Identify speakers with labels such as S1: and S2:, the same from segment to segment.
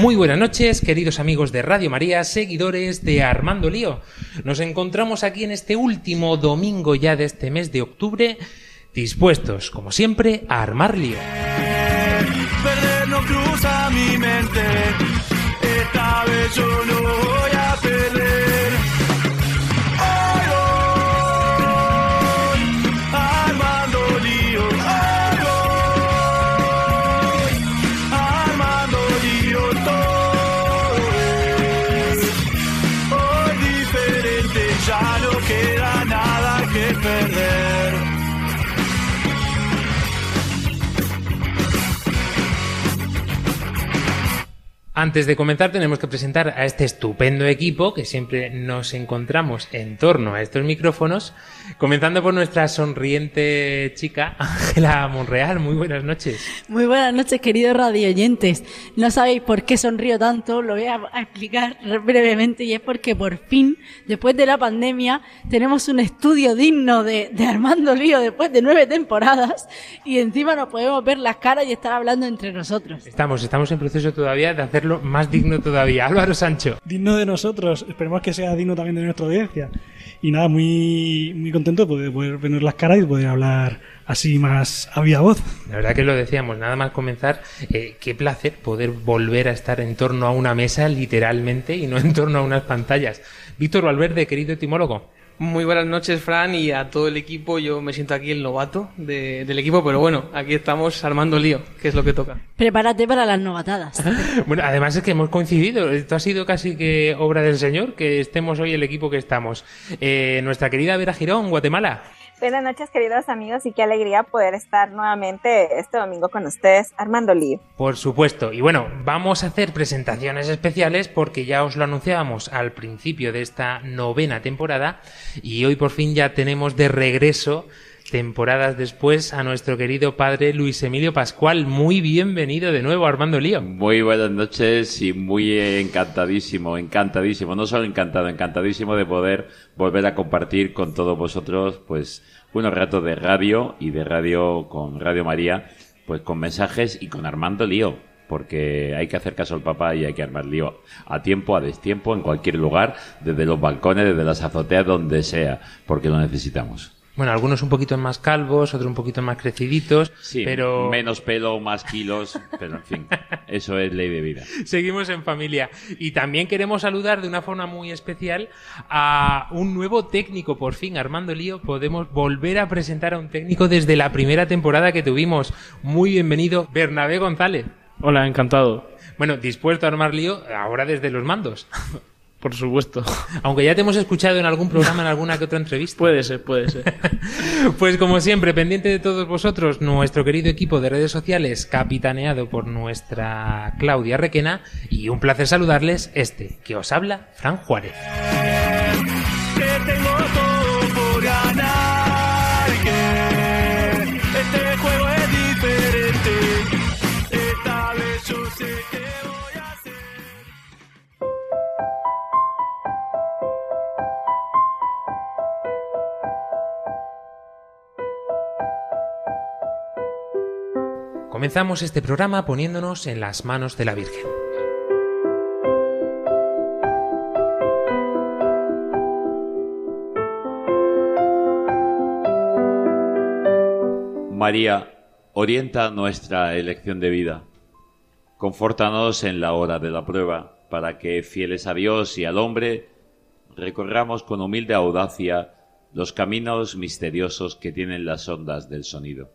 S1: Muy buenas noches, queridos amigos de Radio María, seguidores de Armando Lío. Nos encontramos aquí en este último domingo ya de este mes de octubre, dispuestos, como siempre, a armar lío. Antes de comenzar tenemos que presentar a este estupendo equipo que siempre nos encontramos en torno a estos micrófonos, comenzando por nuestra sonriente chica Ángela Monreal. Muy buenas noches.
S2: Muy buenas noches, queridos radioyentes. No sabéis por qué sonrío tanto, lo voy a explicar brevemente y es porque por fin, después de la pandemia, tenemos un estudio digno de, de Armando Lío después de nueve temporadas y encima nos podemos ver las caras y estar hablando entre nosotros.
S1: Estamos, estamos en proceso todavía de hacerlo más digno todavía. Álvaro Sancho.
S3: digno de nosotros, esperemos que sea digno también de nuestra audiencia. Y nada, muy, muy contento de poder, poder vernos las caras y poder hablar así más a viva voz.
S1: La verdad que lo decíamos, nada más comenzar, eh, qué placer poder volver a estar en torno a una mesa, literalmente, y no en torno a unas pantallas. Víctor Valverde, querido etimólogo.
S4: Muy buenas noches, Fran, y a todo el equipo. Yo me siento aquí el novato de- del equipo, pero bueno, aquí estamos armando lío, que es lo que toca.
S2: Prepárate para las novatadas.
S1: Bueno, además es que hemos coincidido. Esto ha sido casi que obra del Señor que estemos hoy el equipo que estamos. Eh, nuestra querida Vera Girón, Guatemala.
S5: Buenas noches, queridos amigos, y qué alegría poder estar nuevamente este domingo con ustedes, Armando Lío.
S1: Por supuesto. Y bueno, vamos a hacer presentaciones especiales porque ya os lo anunciábamos al principio de esta novena temporada y hoy por fin ya tenemos de regreso temporadas después a nuestro querido padre Luis Emilio Pascual. Muy bienvenido de nuevo, Armando Lío.
S6: Muy buenas noches y muy encantadísimo, encantadísimo, no solo encantado, encantadísimo de poder volver a compartir con todos vosotros, pues, unos ratos de radio y de radio con Radio María, pues con mensajes y con Armando Lío, porque hay que hacer caso al papá y hay que armar lío a tiempo, a destiempo, en cualquier lugar, desde los balcones, desde las azoteas, donde sea, porque lo necesitamos.
S1: Bueno, algunos un poquito más calvos, otros un poquito más creciditos,
S6: Sí,
S1: pero
S6: menos pelo, más kilos, pero en fin, eso es ley de vida.
S1: seguimos en familia. Y también queremos saludar de una forma muy especial a un nuevo técnico, por fin, Armando Lío. Podemos volver a presentar a un técnico desde la primera temporada que tuvimos. Muy bienvenido, Bernabé González.
S7: Hola, encantado.
S1: Bueno, dispuesto a armar lío ahora desde los mandos.
S7: Por supuesto.
S1: Aunque ya te hemos escuchado en algún programa, en alguna que otra entrevista.
S7: Puede ser, puede ser.
S1: Pues como siempre, pendiente de todos vosotros, nuestro querido equipo de redes sociales, capitaneado por nuestra Claudia Requena, y un placer saludarles, este, que os habla, Fran Juárez.
S8: que tengo todo
S1: Comenzamos este programa poniéndonos en las manos de la Virgen.
S6: María, orienta nuestra elección de vida. Confórtanos en la hora de la prueba, para que, fieles a Dios y al hombre, recorramos con humilde audacia los caminos misteriosos que tienen las ondas del sonido,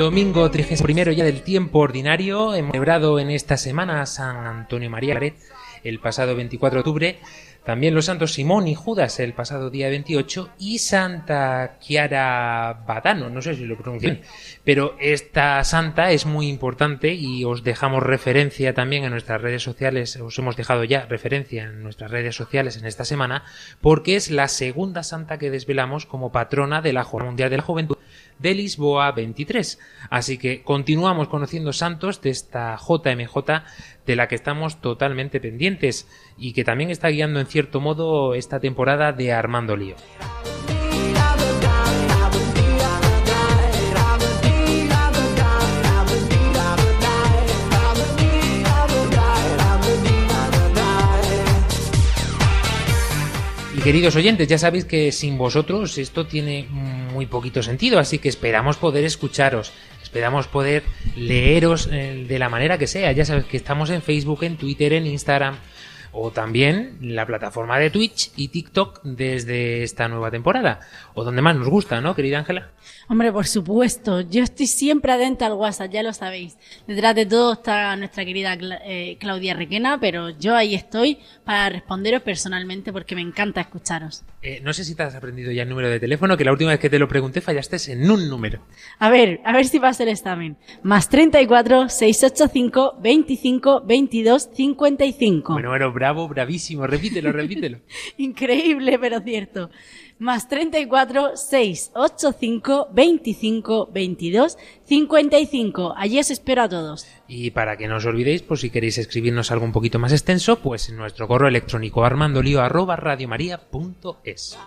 S1: Domingo 31 ya del tiempo ordinario, hemos celebrado en esta semana San Antonio María Claret el pasado 24 de octubre, también los santos Simón y Judas el pasado día 28 y Santa Chiara Badano, no sé si lo pronuncio bien, pero esta santa es muy importante y os dejamos referencia también en nuestras redes sociales, os hemos dejado ya referencia en nuestras redes sociales en esta semana, porque es la segunda santa que desvelamos como patrona de la Jornada Mundial de la Juventud de Lisboa 23. Así que continuamos conociendo santos de esta JMJ de la que estamos totalmente pendientes y que también está guiando en cierto modo esta temporada de Armando Lío. Y queridos oyentes, ya sabéis que sin vosotros esto tiene muy poquito sentido, así que esperamos poder escucharos, esperamos poder leeros eh, de la manera que sea. Ya sabéis que estamos en Facebook, en Twitter, en Instagram o también la plataforma de Twitch y TikTok desde esta nueva temporada, o donde más nos gusta, ¿no, querida Ángela?
S2: Hombre, por supuesto. Yo estoy siempre atenta al WhatsApp, ya lo sabéis. Detrás de todo está nuestra querida eh, Claudia Requena, pero yo ahí estoy para responderos personalmente porque me encanta escucharos.
S1: Eh, no sé si te has aprendido ya el número de teléfono, que la última vez que te lo pregunté fallaste en un número.
S2: A ver, a ver si pasa el examen. Más 34 685 25 22 55.
S1: Bueno, bueno, bravo, bravísimo, repítelo, repítelo.
S2: Increíble, pero cierto. Más 34 685 25 22 55. Allí os espero a todos.
S1: Y para que no os olvidéis, por si queréis escribirnos algo un poquito más extenso, pues en nuestro correo electrónico armandolio arroba radiomaria.es.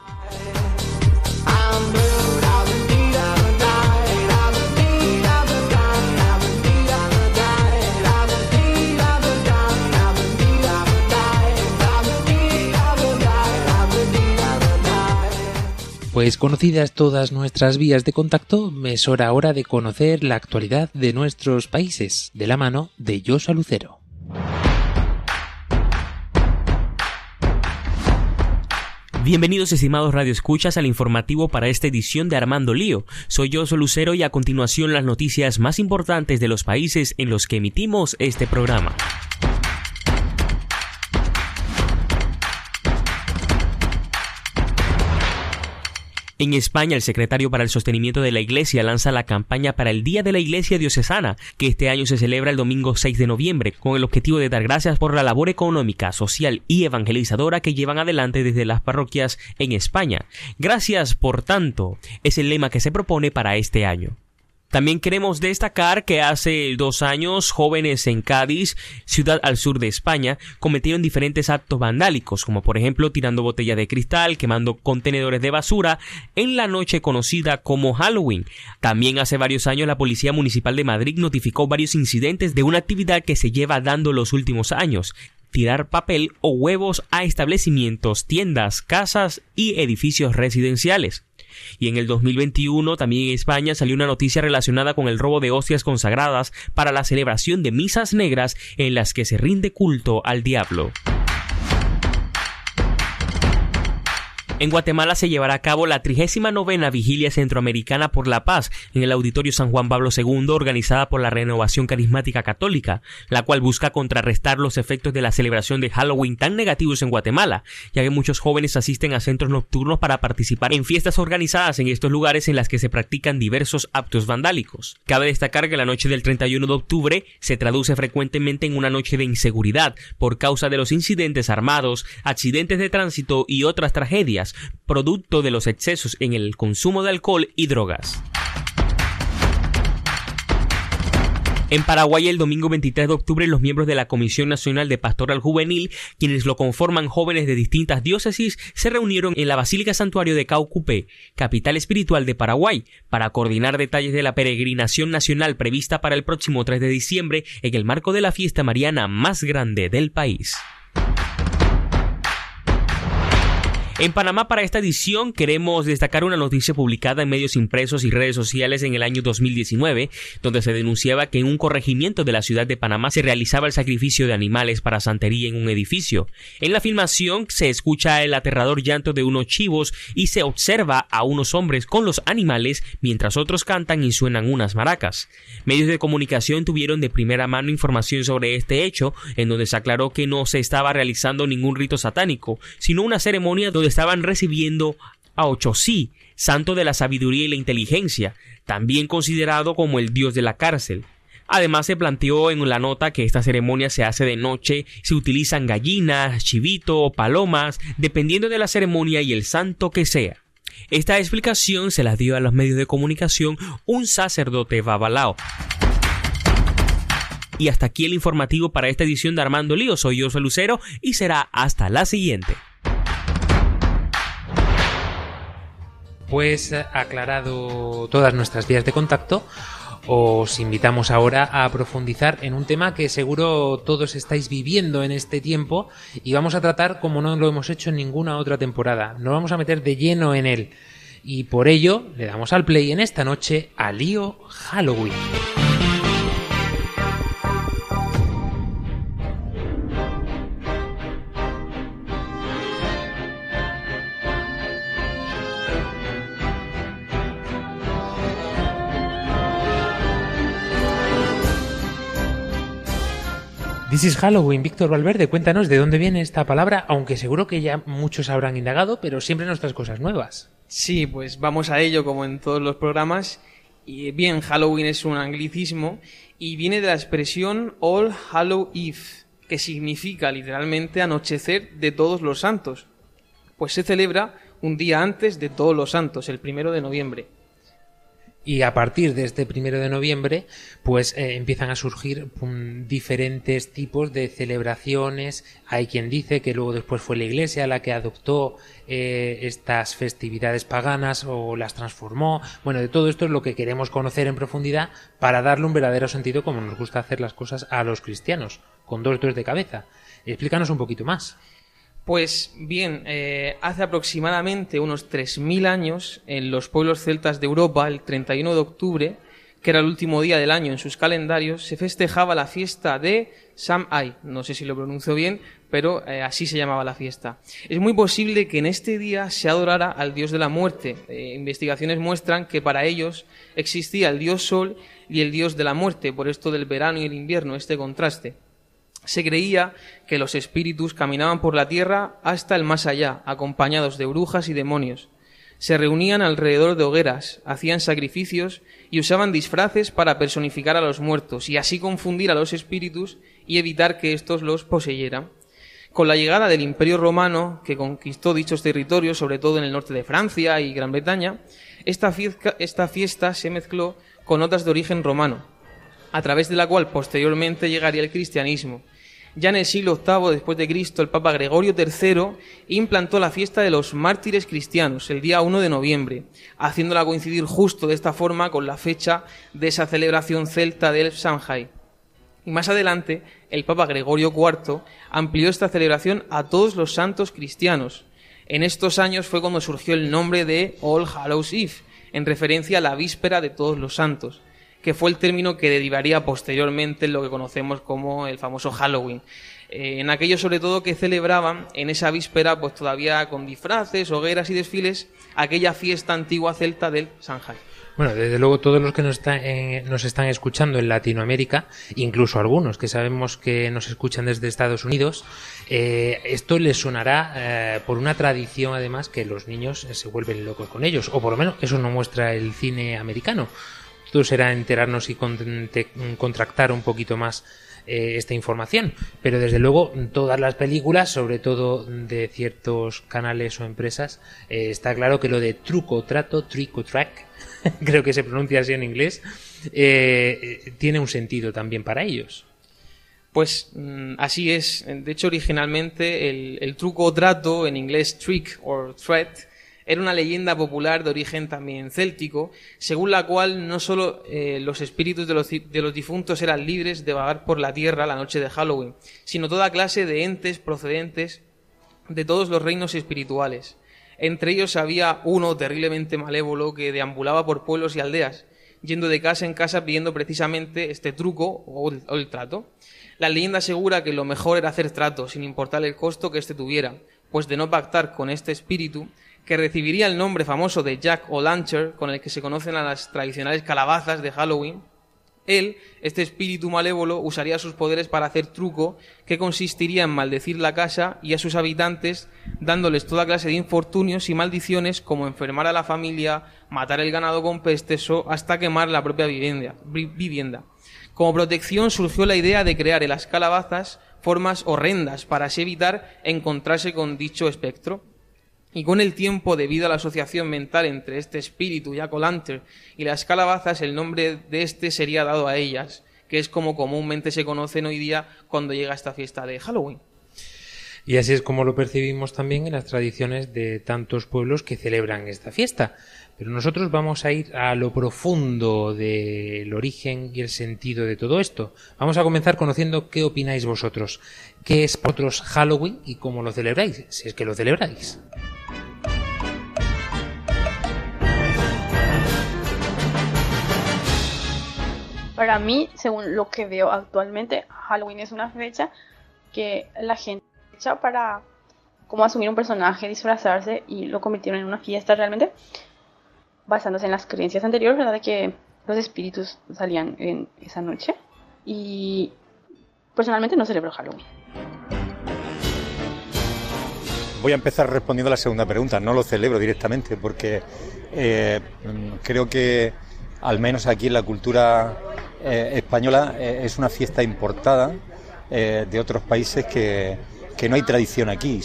S1: Pues conocidas todas nuestras vías de contacto, es hora ahora de conocer la actualidad de nuestros países, de la mano de Joshua Lucero.
S9: Bienvenidos estimados radioescuchas al informativo para esta edición de Armando Lío. Soy yo, Lucero, y a continuación las noticias más importantes de los países en los que emitimos este programa. En España, el secretario para el sostenimiento de la Iglesia lanza la campaña para el Día de la Iglesia Diocesana, que este año se celebra el domingo 6 de noviembre, con el objetivo de dar gracias por la labor económica, social y evangelizadora que llevan adelante desde las parroquias en España. Gracias, por tanto, es el lema que se propone para este año. También queremos destacar que hace dos años jóvenes en Cádiz, ciudad al sur de España, cometieron diferentes actos vandálicos, como por ejemplo tirando botellas de cristal, quemando contenedores de basura, en la noche conocida como Halloween. También hace varios años la Policía Municipal de Madrid notificó varios incidentes de una actividad que se lleva dando los últimos años tirar papel o huevos a establecimientos, tiendas, casas y edificios residenciales. Y en el 2021 también en España salió una noticia relacionada con el robo de hostias consagradas para la celebración de misas negras en las que se rinde culto al diablo. En Guatemala se llevará a cabo la 39 Vigilia Centroamericana por la Paz en el Auditorio San Juan Pablo II organizada por la Renovación Carismática Católica, la cual busca contrarrestar los efectos de la celebración de Halloween tan negativos en Guatemala, ya que muchos jóvenes asisten a centros nocturnos para participar en fiestas organizadas en estos lugares en las que se practican diversos actos vandálicos. Cabe destacar que la noche del 31 de octubre se traduce frecuentemente en una noche de inseguridad por causa de los incidentes armados, accidentes de tránsito y otras tragedias producto de los excesos en el consumo de alcohol y drogas. En Paraguay, el domingo 23 de octubre, los miembros de la Comisión Nacional de Pastoral Juvenil, quienes lo conforman jóvenes de distintas diócesis, se reunieron en la Basílica Santuario de Caucupé, capital espiritual de Paraguay, para coordinar detalles de la peregrinación nacional prevista para el próximo 3 de diciembre en el marco de la fiesta mariana más grande del país. En Panamá para esta edición queremos destacar una noticia publicada en medios impresos y redes sociales en el año 2019, donde se denunciaba que en un corregimiento de la ciudad de Panamá se realizaba el sacrificio de animales para santería en un edificio. En la filmación se escucha el aterrador llanto de unos chivos y se observa a unos hombres con los animales mientras otros cantan y suenan unas maracas. Medios de comunicación tuvieron de primera mano información sobre este hecho, en donde se aclaró que no se estaba realizando ningún rito satánico, sino una ceremonia donde estaban recibiendo a Ochosí, santo de la sabiduría y la inteligencia, también considerado como el dios de la cárcel. Además se planteó en la nota que esta ceremonia se hace de noche, se utilizan gallinas, chivito palomas, dependiendo de la ceremonia y el santo que sea. Esta explicación se la dio a los medios de comunicación un sacerdote babalao. Y hasta aquí el informativo para esta edición de Armando Lío. Soy yo, Lucero, y será hasta la siguiente.
S1: Pues eh, aclarado todas nuestras vías de contacto, os invitamos ahora a profundizar en un tema que seguro todos estáis viviendo en este tiempo y vamos a tratar como no lo hemos hecho en ninguna otra temporada. Nos vamos a meter de lleno en él y por ello le damos al play en esta noche a Lío Halloween. This is Halloween, Víctor Valverde, cuéntanos de dónde viene esta palabra, aunque seguro que ya muchos habrán indagado, pero siempre nos traes cosas nuevas.
S4: Sí, pues vamos a ello como en todos los programas. Y bien, Halloween es un anglicismo y viene de la expresión All Hallow Eve, que significa literalmente anochecer de todos los santos. Pues se celebra un día antes de todos los santos, el primero de noviembre.
S1: Y a partir de este primero de noviembre, pues eh, empiezan a surgir um, diferentes tipos de celebraciones. Hay quien dice que luego después fue la Iglesia la que adoptó eh, estas festividades paganas o las transformó. Bueno, de todo esto es lo que queremos conocer en profundidad para darle un verdadero sentido como nos gusta hacer las cosas a los cristianos, con dos dos de cabeza. Explícanos un poquito más.
S4: Pues bien, eh, hace aproximadamente unos 3.000 años, en los pueblos celtas de Europa, el 31 de octubre, que era el último día del año en sus calendarios, se festejaba la fiesta de Samhain. No sé si lo pronuncio bien, pero eh, así se llamaba la fiesta. Es muy posible que en este día se adorara al dios de la muerte. Eh, investigaciones muestran que para ellos existía el dios sol y el dios de la muerte, por esto del verano y el invierno, este contraste. Se creía que los espíritus caminaban por la tierra hasta el más allá, acompañados de brujas y demonios. Se reunían alrededor de hogueras, hacían sacrificios y usaban disfraces para personificar a los muertos y así confundir a los espíritus y evitar que éstos los poseyeran. Con la llegada del Imperio Romano, que conquistó dichos territorios, sobre todo en el norte de Francia y Gran Bretaña, esta fiesta, esta fiesta se mezcló con otras de origen romano, a través de la cual posteriormente llegaría el cristianismo. Ya en el siglo VIII después de Cristo, el Papa Gregorio III implantó la fiesta de los mártires cristianos el día 1 de noviembre, haciéndola coincidir justo de esta forma con la fecha de esa celebración celta del Samhain. Y más adelante, el Papa Gregorio IV amplió esta celebración a todos los santos cristianos. En estos años fue cuando surgió el nombre de All Hallows Eve, en referencia a la víspera de todos los santos que fue el término que derivaría posteriormente en lo que conocemos como el famoso Halloween. Eh, en aquellos sobre todo que celebraban en esa víspera, pues todavía con disfraces, hogueras y desfiles, aquella fiesta antigua celta del Sanjay.
S1: Bueno, desde luego todos los que nos, está- eh, nos están escuchando en Latinoamérica, incluso algunos que sabemos que nos escuchan desde Estados Unidos, eh, esto les sonará eh, por una tradición además que los niños eh, se vuelven locos con ellos, o por lo menos eso no muestra el cine americano. Será enterarnos y contractar un poquito más eh, esta información. Pero desde luego, todas las películas, sobre todo de ciertos canales o empresas, eh, está claro que lo de truco, trato, trick or track, creo que se pronuncia así en inglés, eh, tiene un sentido también para ellos.
S4: Pues mm, así es. De hecho, originalmente el, el truco o trato, en inglés trick or threat, era una leyenda popular de origen también céltico, según la cual no solo eh, los espíritus de los, de los difuntos eran libres de vagar por la tierra la noche de Halloween, sino toda clase de entes procedentes de todos los reinos espirituales. Entre ellos había uno terriblemente malévolo que deambulaba por pueblos y aldeas, yendo de casa en casa pidiendo precisamente este truco o el, o el trato. La leyenda asegura que lo mejor era hacer trato, sin importar el costo que éste tuviera, pues de no pactar con este espíritu, que recibiría el nombre famoso de Jack O'Lantern, con el que se conocen a las tradicionales calabazas de Halloween, él, este espíritu malévolo, usaría sus poderes para hacer truco que consistiría en maldecir la casa y a sus habitantes, dándoles toda clase de infortunios y maldiciones como enfermar a la familia, matar el ganado con pestes o hasta quemar la propia vivienda. vi- vivienda. Como protección surgió la idea de crear en las calabazas formas horrendas para así evitar encontrarse con dicho espectro. Y con el tiempo, debido a la asociación mental entre este espíritu, Jack O'Lantern, y las calabazas, el nombre de este sería dado a ellas, que es como comúnmente se conocen hoy día cuando llega esta fiesta de Halloween.
S1: Y así es como lo percibimos también en las tradiciones de tantos pueblos que celebran esta fiesta. Pero nosotros vamos a ir a lo profundo del origen y el sentido de todo esto. Vamos a comenzar conociendo qué opináis vosotros. ¿Qué es vosotros Halloween y cómo lo celebráis? Si es que lo celebráis.
S10: Para mí, según lo que veo actualmente, Halloween es una fecha que la gente echa para como asumir un personaje, disfrazarse y lo convirtieron en una fiesta realmente, basándose en las creencias anteriores, ¿verdad? De que los espíritus salían en esa noche. Y personalmente no celebro Halloween.
S11: Voy a empezar respondiendo a la segunda pregunta. No lo celebro directamente porque eh, creo que al menos aquí en la cultura eh, española eh, es una fiesta importada eh, de otros países que, no hay tradición aquí.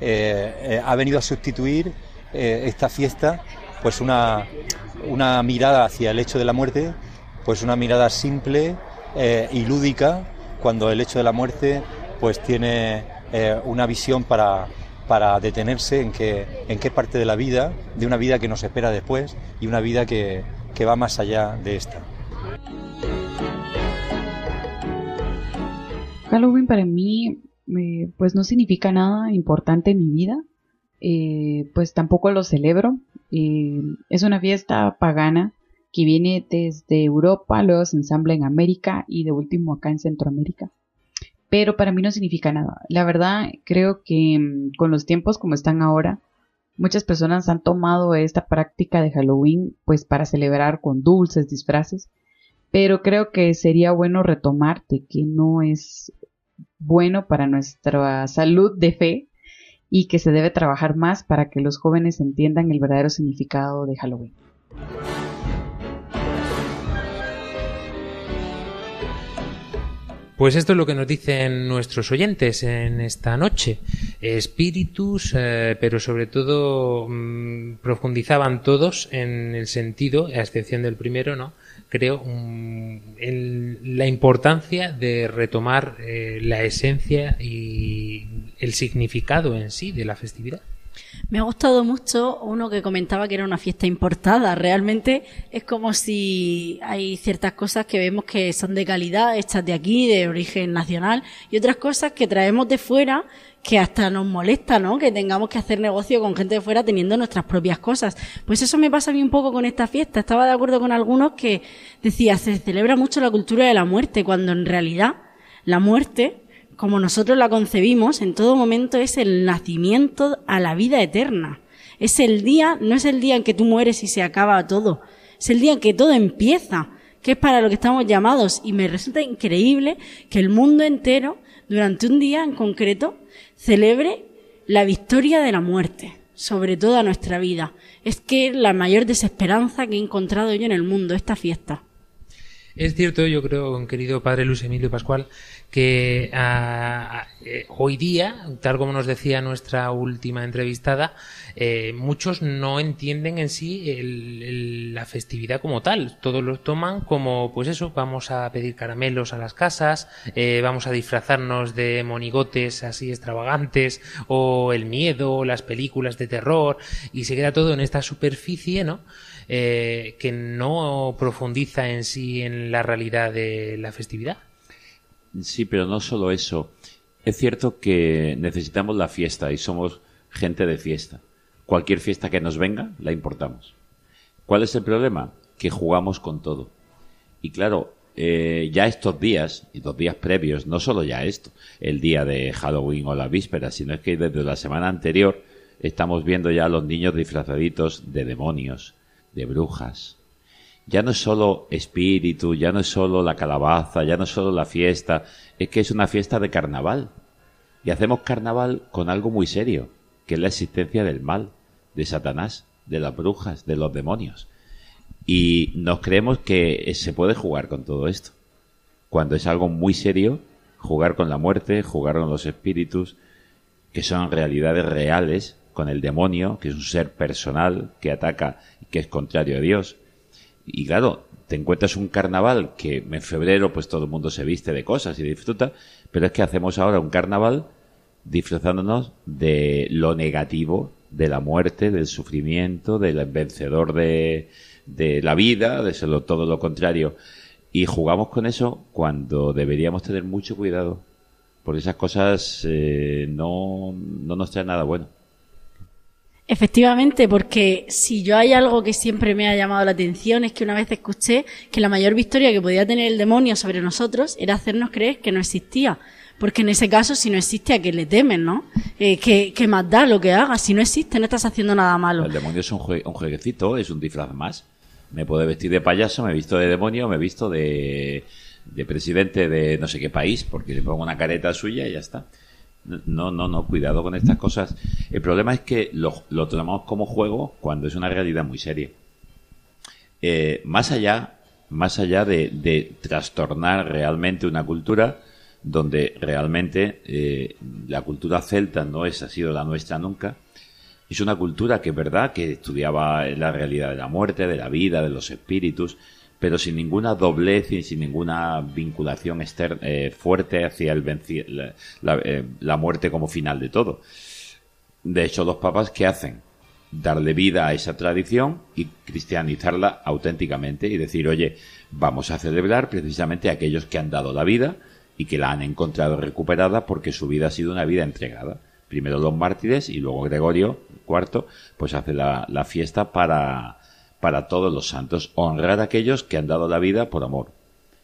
S11: Eh, ha venido a sustituir esta fiesta pues una, mirada hacia el hecho de la muerte, pues una mirada simple y lúdica cuando el hecho de la muerte pues tiene una visión para, detenerse en qué, en qué parte de la vida, de una vida que nos espera después y una vida que va más allá de esta.
S12: Halloween para mí eh, pues no significa nada importante en mi vida, eh, pues tampoco lo celebro. Eh, es una fiesta pagana que viene desde Europa, luego se ensambla en América y de último acá en Centroamérica. Pero para mí no significa nada. La verdad creo que mm, con los tiempos como están ahora, muchas personas han tomado esta práctica de Halloween pues para celebrar con dulces, disfraces, pero creo que sería bueno retomar de que no es bueno para nuestra salud de fe y que se debe trabajar más para que los jóvenes entiendan el verdadero significado de Halloween.
S1: Pues esto es lo que nos dicen nuestros oyentes en esta noche. Espíritus, eh, pero sobre todo mm, profundizaban todos en el sentido, a excepción del primero, ¿no? Creo, mm, en la importancia de retomar eh, la esencia y el significado en sí de la festividad.
S2: Me ha gustado mucho uno que comentaba que era una fiesta importada. Realmente es como si hay ciertas cosas que vemos que son de calidad, hechas de aquí, de origen nacional, y otras cosas que traemos de fuera que hasta nos molesta, ¿no? Que tengamos que hacer negocio con gente de fuera teniendo nuestras propias cosas. Pues eso me pasa a mí un poco con esta fiesta. Estaba de acuerdo con algunos que decía, se celebra mucho la cultura de la muerte, cuando en realidad la muerte como nosotros la concebimos, en todo momento es el nacimiento a la vida eterna. Es el día, no es el día en que tú mueres y se acaba todo, es el día en que todo empieza, que es para lo que estamos llamados. Y me resulta increíble que el mundo entero, durante un día en concreto, celebre la victoria de la muerte sobre toda nuestra vida. Es que la mayor desesperanza que he encontrado yo en el mundo, esta fiesta.
S1: Es cierto, yo creo, querido padre Luis Emilio Pascual, que eh, hoy día, tal como nos decía nuestra última entrevistada, eh, muchos no entienden en sí el- la festividad como tal. Todos lo toman como, pues eso, vamos a pedir caramelos a las casas, eh, vamos a disfrazarnos de monigotes así extravagantes, o el miedo, las películas de terror, y se queda todo en esta superficie, ¿no? Que no profundiza en sí en la realidad de la festividad.
S6: Sí, pero no solo eso. Es cierto que necesitamos la fiesta y somos gente de fiesta. Cualquier fiesta que nos venga, la importamos. ¿Cuál es el problema? Que jugamos con todo. Y claro, eh, ya estos días, y los días previos, no solo ya esto, el día de Halloween o la víspera, sino es que desde la semana anterior estamos viendo ya a los niños disfrazaditos de demonios, de brujas. Ya no es solo espíritu, ya no es solo la calabaza, ya no es solo la fiesta, es que es una fiesta de carnaval. Y hacemos carnaval con algo muy serio, que es la existencia del mal, de Satanás, de las brujas, de los demonios. Y nos creemos que se puede jugar con todo esto. Cuando es algo muy serio, jugar con la muerte, jugar con los espíritus, que son realidades reales, con el demonio, que es un ser personal que ataca y que es contrario a Dios. Y claro, te encuentras un carnaval que en febrero pues todo el mundo se viste de cosas y disfruta, pero es que hacemos ahora un carnaval disfrazándonos de lo negativo, de la muerte, del sufrimiento, del vencedor de, de la vida, de ser todo lo contrario. Y jugamos con eso cuando deberíamos tener mucho cuidado, porque esas cosas eh, no, no nos traen nada bueno.
S2: Efectivamente, porque si yo hay algo que siempre me ha llamado la atención es que una vez escuché que la mayor victoria que podía tener el demonio sobre nosotros era hacernos creer que no existía. Porque en ese caso, si no existe, ¿a qué le temen, no? Eh, ¿qué, ¿Qué más da lo que hagas? Si no existe, no estás haciendo nada malo.
S6: El demonio es un, jue- un jueguecito, es un disfraz más. Me puedo vestir de payaso, me he visto de demonio, me he visto de, de presidente de no sé qué país, porque le pongo una careta suya y ya está. No, no, no, cuidado con estas cosas. El problema es que lo, lo tomamos como juego cuando es una realidad muy seria. Eh, más allá, más allá de, trastornar realmente una cultura, donde realmente eh, la cultura celta no es, ha sido la nuestra nunca, es una cultura que es verdad que estudiaba la realidad de la muerte, de la vida, de los espíritus, pero sin ninguna doblez y sin ninguna vinculación exter- eh, fuerte hacia el eh, la muerte como final de todo. De hecho, los papas, ¿qué hacen? Darle vida a esa tradición y cristianizarla auténticamente y decir, oye, vamos a celebrar precisamente a aquellos que han dado la vida y que la han encontrado recuperada porque su vida ha sido una vida entregada. Primero los mártires y luego Gregorio IV, pues hace la fiesta para, para todos los santos, honrar a aquellos que han dado la vida por amor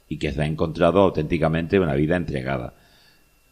S6: y que se han encontrado auténticamente una vida entregada.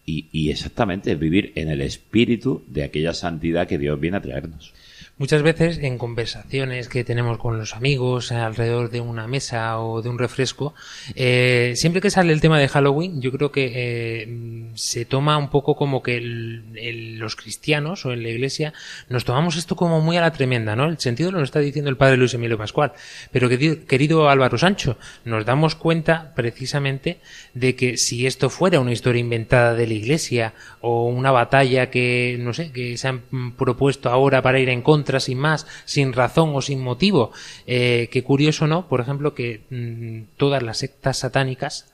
S6: Y, y exactamente vivir en el espíritu de aquella santidad que Dios viene a traernos.
S1: Muchas veces en conversaciones que tenemos con los amigos alrededor de una mesa o de un refresco, eh, siempre que sale el tema de Halloween, yo creo que eh, se toma un poco como que el- los cristianos o en la iglesia nos tomamos esto como muy a la tremenda, ¿no? El sentido lo está diciendo el padre Luis Emilio Pascual. Pero querido, Álvaro Sancho, nos damos cuenta precisamente de que si esto fuera una historia inventada de la iglesia o una batalla que, no sé, que se han propuesto ahora para ir en contra sin más, sin razón o sin motivo, eh, que curioso, ¿no? Por ejemplo, que mm, todas las sectas satánicas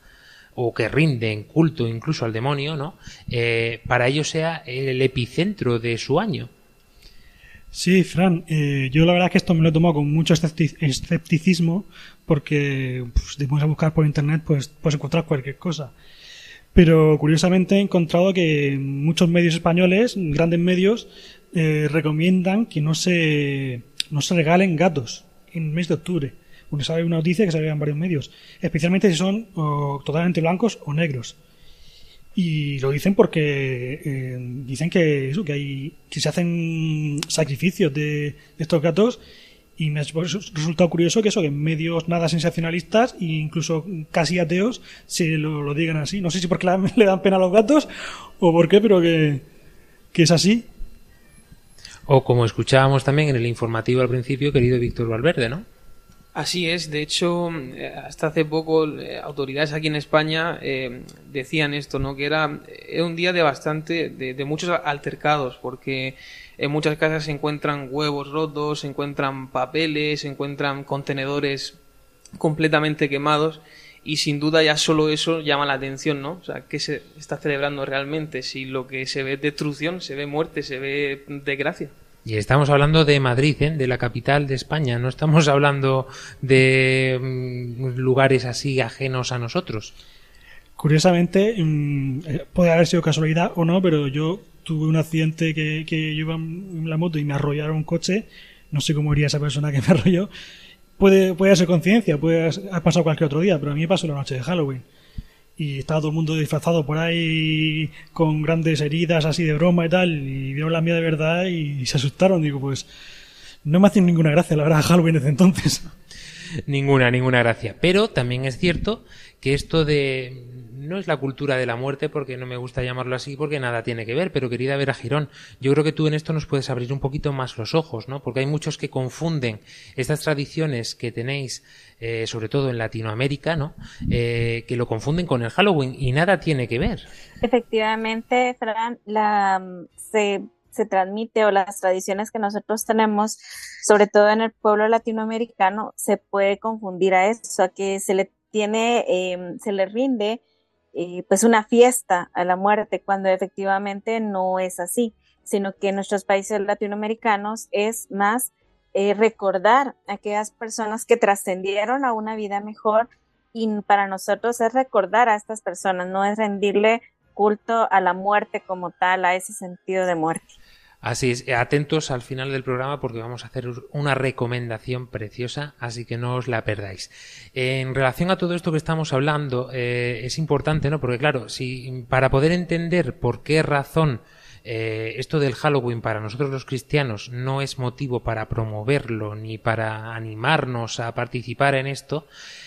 S1: o que rinden culto incluso al demonio, ¿no? Eh, para ellos sea el epicentro de su año.
S3: Sí, Fran, eh, yo la verdad es que esto me lo he tomado con mucho escepti- escepticismo porque pues, pones a buscar por internet pues puedes encontrar cualquier cosa. Pero curiosamente he encontrado que muchos medios españoles, grandes medios, eh, recomiendan que no se, no se regalen gatos en el mes de octubre. Porque sabe una noticia que sale en varios medios, especialmente si son totalmente blancos o negros. Y lo dicen porque eh, dicen que eso, que hay que se hacen sacrificios de, estos gatos y me ha resultado curioso que eso, que en medios nada sensacionalistas e incluso casi ateos se lo, lo digan así. No sé si porque le dan pena a los gatos o por qué, pero que, que es así.
S1: O como escuchábamos también en el informativo al principio, querido Víctor Valverde, ¿no?
S4: Así es, de hecho, eh, hasta hace poco eh, autoridades aquí en España eh, decían esto, ¿no? Que era, era un día de bastante, de, de muchos altercados, porque en muchas casas se encuentran huevos rotos, se encuentran papeles, se encuentran contenedores completamente quemados y sin duda ya solo eso llama la atención, ¿no? O sea, ¿qué se está celebrando realmente? Si lo que se ve es destrucción, se ve muerte, se ve desgracia.
S1: Y estamos hablando de Madrid, ¿eh? de la capital de España, no estamos hablando de mm, lugares así ajenos a nosotros.
S3: Curiosamente, mm, eh, puede haber sido casualidad o no, pero yo tuve un accidente que, que en la moto y me arrollaron un coche, no sé cómo iría esa persona que me arrolló. Puede, puede ser conciencia, puede ha pasado cualquier otro día, pero a mí me pasó la noche de Halloween. Y estaba todo el mundo disfrazado por ahí con grandes heridas así de broma y tal, y vieron la mía de verdad y se asustaron. Digo, pues no me hacen ninguna gracia la verdad Halloween desde entonces.
S1: Ninguna, ninguna gracia. Pero también es cierto que esto de no es la cultura de la muerte porque no me gusta llamarlo así porque nada tiene que ver, pero querida Vera Girón, yo creo que tú en esto nos puedes abrir un poquito más los ojos, ¿no? Porque hay muchos que confunden estas tradiciones que tenéis, eh, sobre todo en Latinoamérica, ¿no? Eh, que lo confunden con el Halloween y nada tiene que ver.
S5: Efectivamente, Fran, la, se, se transmite o las tradiciones que nosotros tenemos, sobre todo en el pueblo latinoamericano, se puede confundir a eso, a que se le tiene, eh, se le rinde eh, pues una fiesta a la muerte, cuando efectivamente no es así, sino que en nuestros países latinoamericanos es más eh, recordar a aquellas personas que trascendieron a una vida mejor y para nosotros es recordar a estas personas, no es rendirle culto a la muerte como tal, a ese sentido de muerte.
S1: Así es, atentos al final del programa porque vamos a hacer una recomendación preciosa, así que no os la perdáis. En relación a todo esto que estamos hablando, eh, es importante, ¿no? Porque claro, si para poder entender por qué razón eh, esto del Halloween para nosotros los cristianos no es motivo para promoverlo ni para animarnos a participar en esto,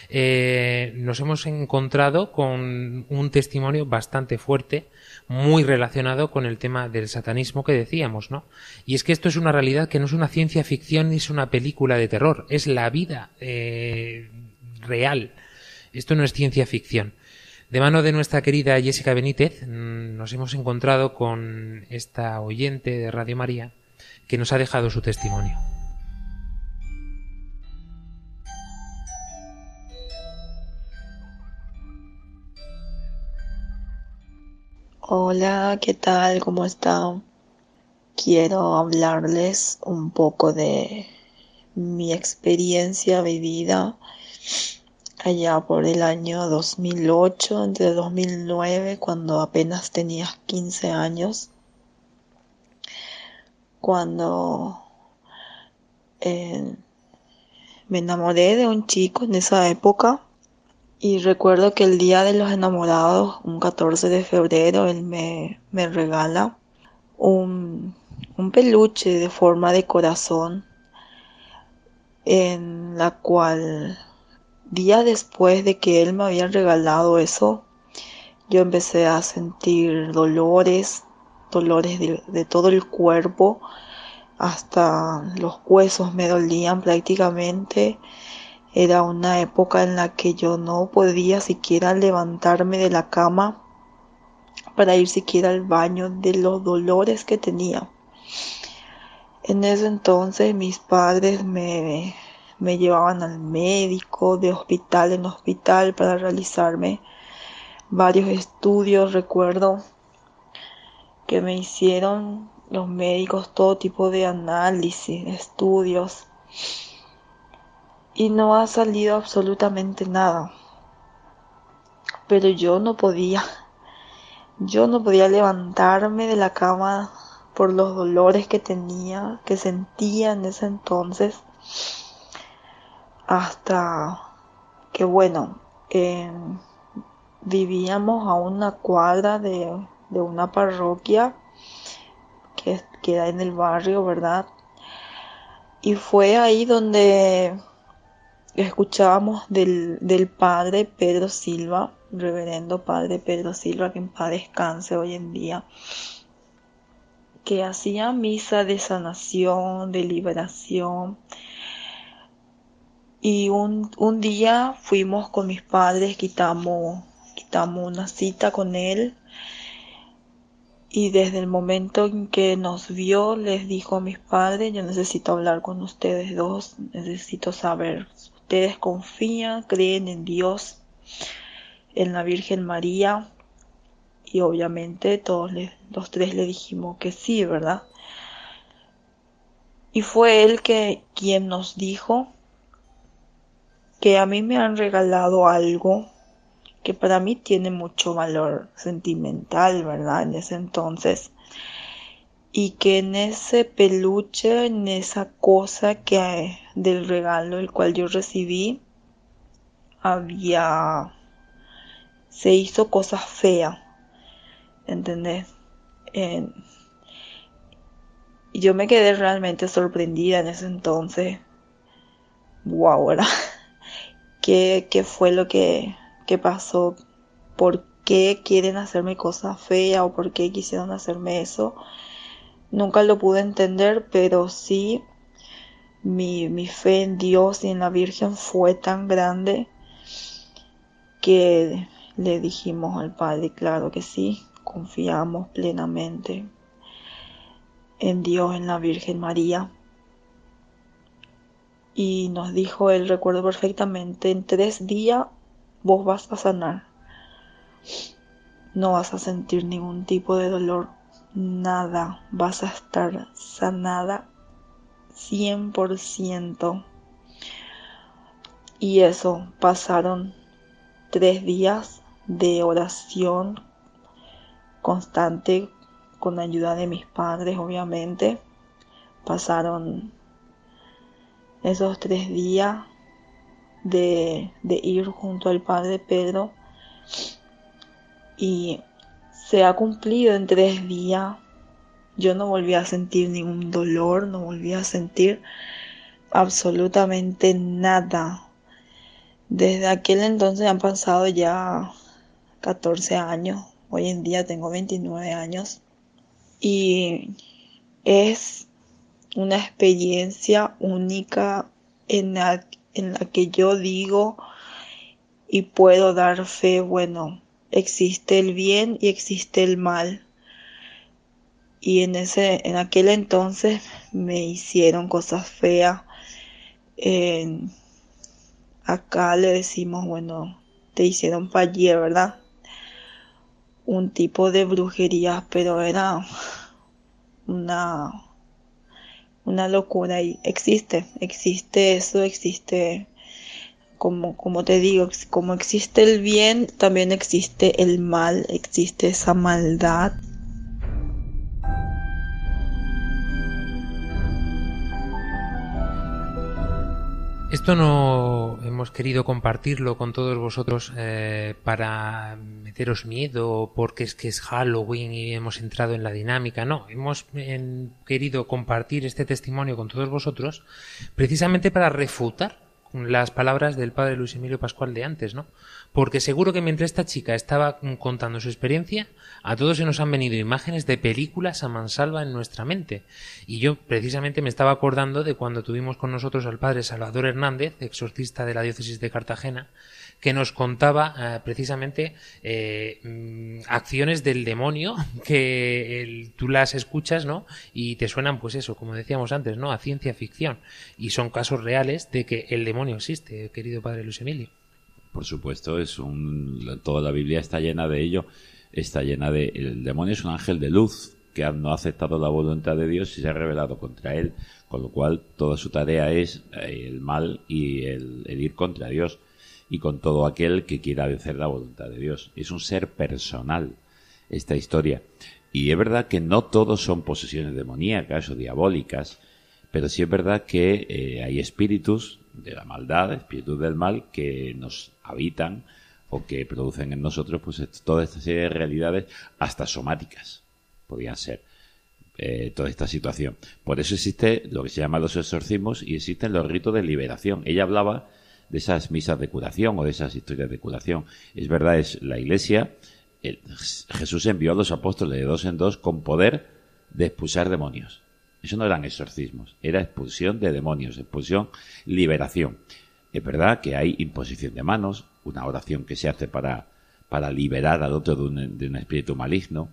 S1: eh, nos hemos encontrado con un testimonio bastante fuerte muy relacionado con el tema del satanismo que decíamos, ¿no? Y es que esto es una realidad que no es una ciencia ficción ni es una película de terror, es la vida eh, real. Esto no es ciencia ficción. De mano de nuestra querida Jessica Benítez, mm, nos hemos encontrado con esta oyente de Radio María que nos ha dejado su testimonio.
S13: Hola, ¿qué tal? ¿Cómo están? Quiero hablarles un poco de mi experiencia vivida allá por el año 2008, entre 2009, cuando apenas tenía 15 años, cuando eh, me enamoré de un chico en esa época y recuerdo que el día de los enamorados, un 14 de febrero, él me, me regala un, un peluche de forma de corazón en la cual día después de que él me había regalado eso, yo empecé a sentir dolores, dolores de, de, todo el cuerpo, hasta los huesos me dolían prácticamente era una época en la que yo no podía siquiera levantarme de la cama para ir siquiera al baño de los dolores que tenía. En ese entonces mis padres me, me llevaban al médico de hospital en hospital para realizarme varios estudios. Recuerdo que me hicieron los médicos todo tipo de análisis, estudios y no ha salido absolutamente nada. Pero yo no podía, yo no podía levantarme de la cama por los dolores que tenía, que sentía en ese entonces, hasta que bueno, eh, vivíamos a una cuadra de, de una parroquia que queda en el barrio, ¿verdad? Y fue ahí donde escuchábamos del, del padre Pedro Silva, reverendo padre Pedro Silva, que en paz descanse hoy en día, que hacía misa de sanación, de liberación. Y un, un día fuimos con mis padres, quitamos, quitamos una cita con él. Y desde el momento en que nos vio, les dijo a mis padres, yo necesito hablar con ustedes dos, necesito saber ustedes confían, creen en Dios, en la Virgen María y obviamente todos los tres le dijimos que sí, ¿verdad? Y fue él que quien nos dijo que a mí me han regalado algo que para mí tiene mucho valor sentimental, ¿verdad? En ese entonces. y que en ese peluche, en esa cosa que del regalo el cual yo recibí, había se hizo cosas feas, ¿entendés? En- y yo me quedé realmente sorprendida en ese entonces. Wow, ¿verdad? ¿Qué, qué fue lo que, que pasó? ¿Por qué quieren hacerme cosas feas o por qué quisieron hacerme eso? Nunca lo pude entender, pero sí mi, mi fe en Dios y en la Virgen fue tan grande que le dijimos al Padre, claro que sí, confiamos plenamente en Dios, en la Virgen María. Y nos dijo, él recuerdo perfectamente, en tres días vos vas a sanar. No vas a sentir ningún tipo de dolor, nada. Vas a estar sanada 100%. Y eso, pasaron tres días de oración constante con la ayuda de mis padres, obviamente. Pasaron esos tres días de, de ir junto al Padre Pedro y se ha cumplido en tres días. Yo no volví a sentir ningún dolor, no volví a sentir absolutamente nada. Desde aquel entonces han pasado ya 14 años. Hoy en día tengo 29 años. Y es una experiencia única en la, en la que yo digo y puedo dar fe, bueno, existe el bien y existe el mal. Y en ese, en aquel entonces me hicieron cosas feas. Acá le decimos, bueno, te hicieron payé, ¿verdad? Un tipo de brujería, pero era una una locura y existe, existe eso, existe como, como te digo, como existe el bien, también existe el mal, existe esa maldad.
S1: Esto no hemos querido compartirlo con todos vosotros eh, para meteros miedo porque es que es Halloween y hemos entrado en la dinámica. No, hemos en- querido compartir este testimonio con todos vosotros precisamente para refutar las palabras del padre Luis Emilio Pascual de antes, ¿no? Porque seguro que mientras esta chica estaba contando su experiencia, a todos se nos han venido imágenes de películas a mansalva en nuestra mente. Y yo precisamente me estaba acordando de cuando tuvimos con nosotros al padre Salvador Hernández, exorcista de la diócesis de Cartagena, que nos contaba eh, precisamente eh, mm, acciones del demonio que el- tú las escuchas, ¿no? Y te suenan, pues eso, como decíamos antes, ¿no? A ciencia ficción. Y son casos reales de que el demonio existe, querido padre Luis Emilio.
S6: Por supuesto, es un, toda la Biblia está llena de ello. Está llena de. El demonio es un ángel de luz que no ha aceptado la voluntad de Dios y se ha rebelado contra él. Con lo cual, toda su tarea es eh, el mal y el, el ir contra Dios y con todo aquel que quiera vencer la voluntad de Dios. Es un ser personal esta historia. Y es verdad que no todos son posesiones demoníacas o diabólicas, pero sí es verdad que eh, hay espíritus de la maldad, espíritus del mal, que nos habitan o que producen en nosotros pues toda esta serie de realidades, hasta somáticas, podrían ser. eh, toda esta situación. Por eso existe lo que se llama los exorcismos y existen los ritos de liberación. Ella hablaba de esas misas de curación o de esas historias de curación. Es verdad, es la iglesia. Jesús envió a los apóstoles de dos en dos con poder de expulsar demonios. Eso no eran exorcismos, era expulsión de demonios, expulsión, liberación. Es verdad que hay imposición de manos, una oración que se hace para, para liberar al otro de un, espíritu maligno.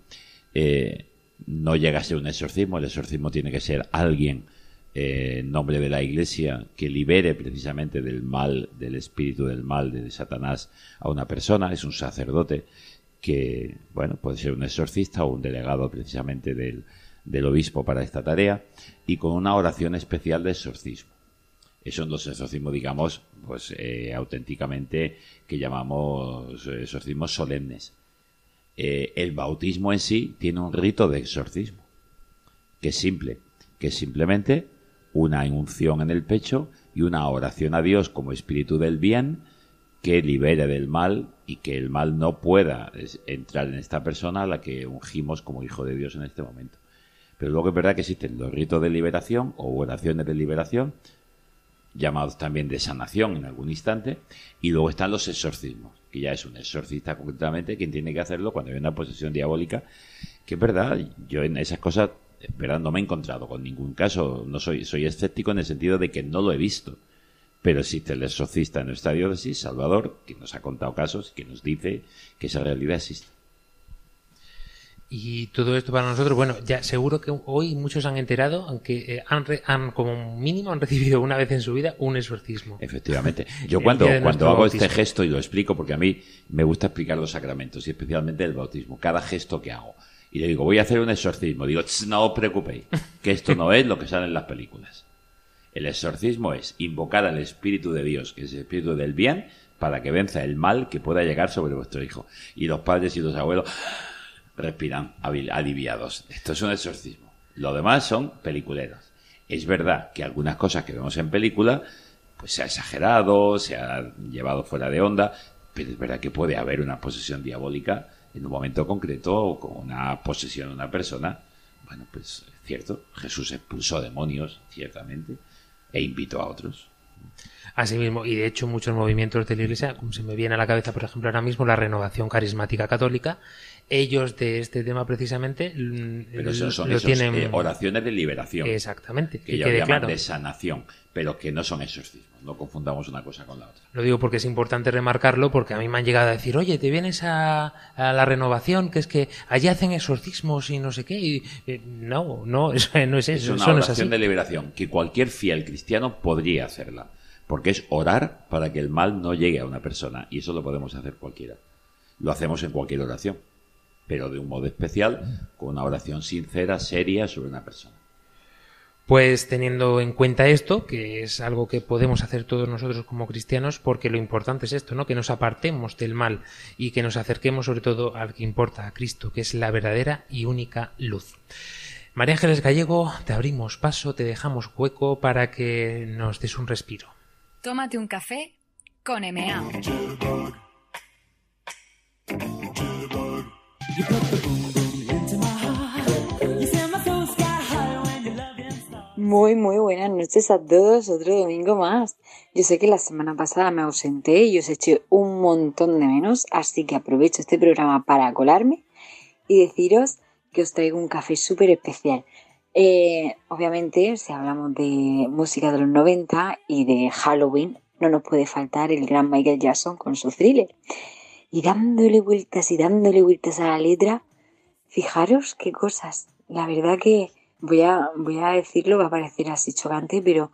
S6: Eh, no llega a ser un exorcismo, el exorcismo tiene que ser alguien en nombre de la iglesia que libere precisamente del mal, del espíritu del mal, de Satanás a una persona, es un sacerdote que, bueno, puede ser un exorcista o un delegado precisamente del, del obispo para esta tarea y con una oración especial de exorcismo. Son los exorcismos, digamos, pues eh, auténticamente que llamamos eh, exorcismos solemnes. Eh, el bautismo en sí tiene un rito de exorcismo. que es simple, que simplemente una unción en el pecho y una oración a Dios como espíritu del bien que libere del mal y que el mal no pueda entrar en esta persona a la que ungimos como hijo de Dios en este momento. Pero luego es verdad que existen los ritos de liberación o oraciones de liberación, llamados también de sanación en algún instante, y luego están los exorcismos, que ya es un exorcista concretamente quien tiene que hacerlo cuando hay una posesión diabólica, que es verdad, yo en esas cosas, verdad, no me he encontrado con ningún caso, no soy, soy escéptico en el sentido de que no lo he visto, pero existe el exorcista en nuestra diócesis, Salvador, que nos ha contado casos, que nos dice que esa realidad existe.
S1: Y todo esto para nosotros, bueno, ya seguro que hoy muchos han enterado, aunque eh, han, re- han como mínimo han recibido una vez en su vida un exorcismo.
S6: Efectivamente. Yo cuando, cuando hago
S1: bautismo.
S6: este gesto y lo explico, porque a mí me gusta explicar los sacramentos y especialmente el bautismo, cada gesto que hago. Y le digo, voy a hacer un exorcismo. Digo, "Ch, no os preocupéis, que esto no es lo que sale en las películas. El exorcismo es invocar al Espíritu de Dios, que es el Espíritu del bien, para que venza el mal que pueda llegar sobre vuestro hijo. Y los padres y los abuelos respiran aliviados. Esto es un exorcismo. Lo demás son peliculeros. Es verdad que algunas cosas que vemos en película, pues se ha exagerado, se ha llevado fuera de onda, pero es verdad que puede haber una posesión diabólica en un momento concreto o con una posesión de una persona. Bueno, pues es cierto, Jesús expulsó demonios, ciertamente, e invitó a otros.
S1: Así mismo, y de hecho muchos movimientos de la Iglesia, como se me viene a la cabeza, por ejemplo, ahora mismo la Renovación Carismática Católica, ellos de este tema precisamente mm,
S6: Pero eso son
S1: lo
S6: esos,
S1: tienen
S6: eh, oraciones de liberación.
S1: Exactamente,
S6: Que
S1: que
S6: ellos llaman
S1: claro.
S6: de sanación, pero que no son exorcismos. No confundamos una cosa con la otra.
S1: Lo digo porque es importante remarcarlo, porque a mí me han llegado a decir, oye, te vienes a, a la renovación, que es que allí hacen exorcismos y no sé qué. Y, eh, no, no, eso no es
S6: Es
S1: eso,
S6: una
S1: no es
S6: oración
S1: así.
S6: de liberación que cualquier fiel cristiano podría hacerla. Porque es orar para que el mal no llegue a una persona. Y eso lo podemos hacer cualquiera. Lo hacemos en cualquier oración. Pero de un modo especial, con una oración sincera, seria sobre una persona.
S1: Pues teniendo en cuenta esto, que es algo que podemos hacer todos nosotros como cristianos, porque lo importante es esto, ¿no? Que nos apartemos del mal y que nos acerquemos sobre todo al que importa, a Cristo, que es la verdadera y única luz. María Ángeles Gallego, te abrimos paso, te dejamos hueco para que nos des un respiro.
S14: Tómate un café con MA.
S15: Muy, muy buenas noches a todos. Otro domingo más. Yo sé que la semana pasada me ausenté y os eché un montón de menos, así que aprovecho este programa para colarme y deciros que os traigo un café súper especial. Eh, obviamente, si hablamos de música de los 90 y de Halloween, no nos puede faltar el gran Michael Jackson con su thriller. Y dándole vueltas y dándole vueltas a la letra, fijaros qué cosas. La verdad que voy a, voy a decirlo, va a parecer así chocante, pero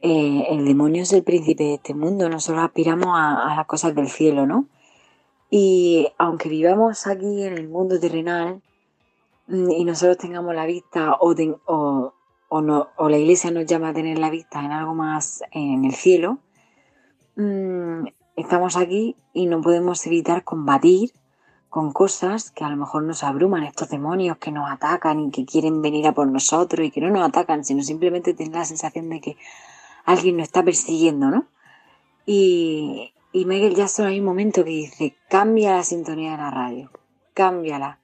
S15: eh, el demonio es el príncipe de este mundo. Nosotros aspiramos a, las cosas del cielo, ¿no? Y aunque vivamos aquí en el mundo terrenal mm, y nosotros tengamos la vista o, o, o no- o la iglesia nos llama a tener la vista en algo más en el cielo, mm, estamos aquí y no podemos evitar combatir con cosas que a lo mejor nos abruman, estos demonios que nos atacan y que quieren venir a por nosotros y que no nos atacan, sino simplemente tienen la sensación de que alguien nos está persiguiendo, ¿no? Y, y Michael Jackson hay un momento que dice, cambia la sintonía de la radio, cámbiala,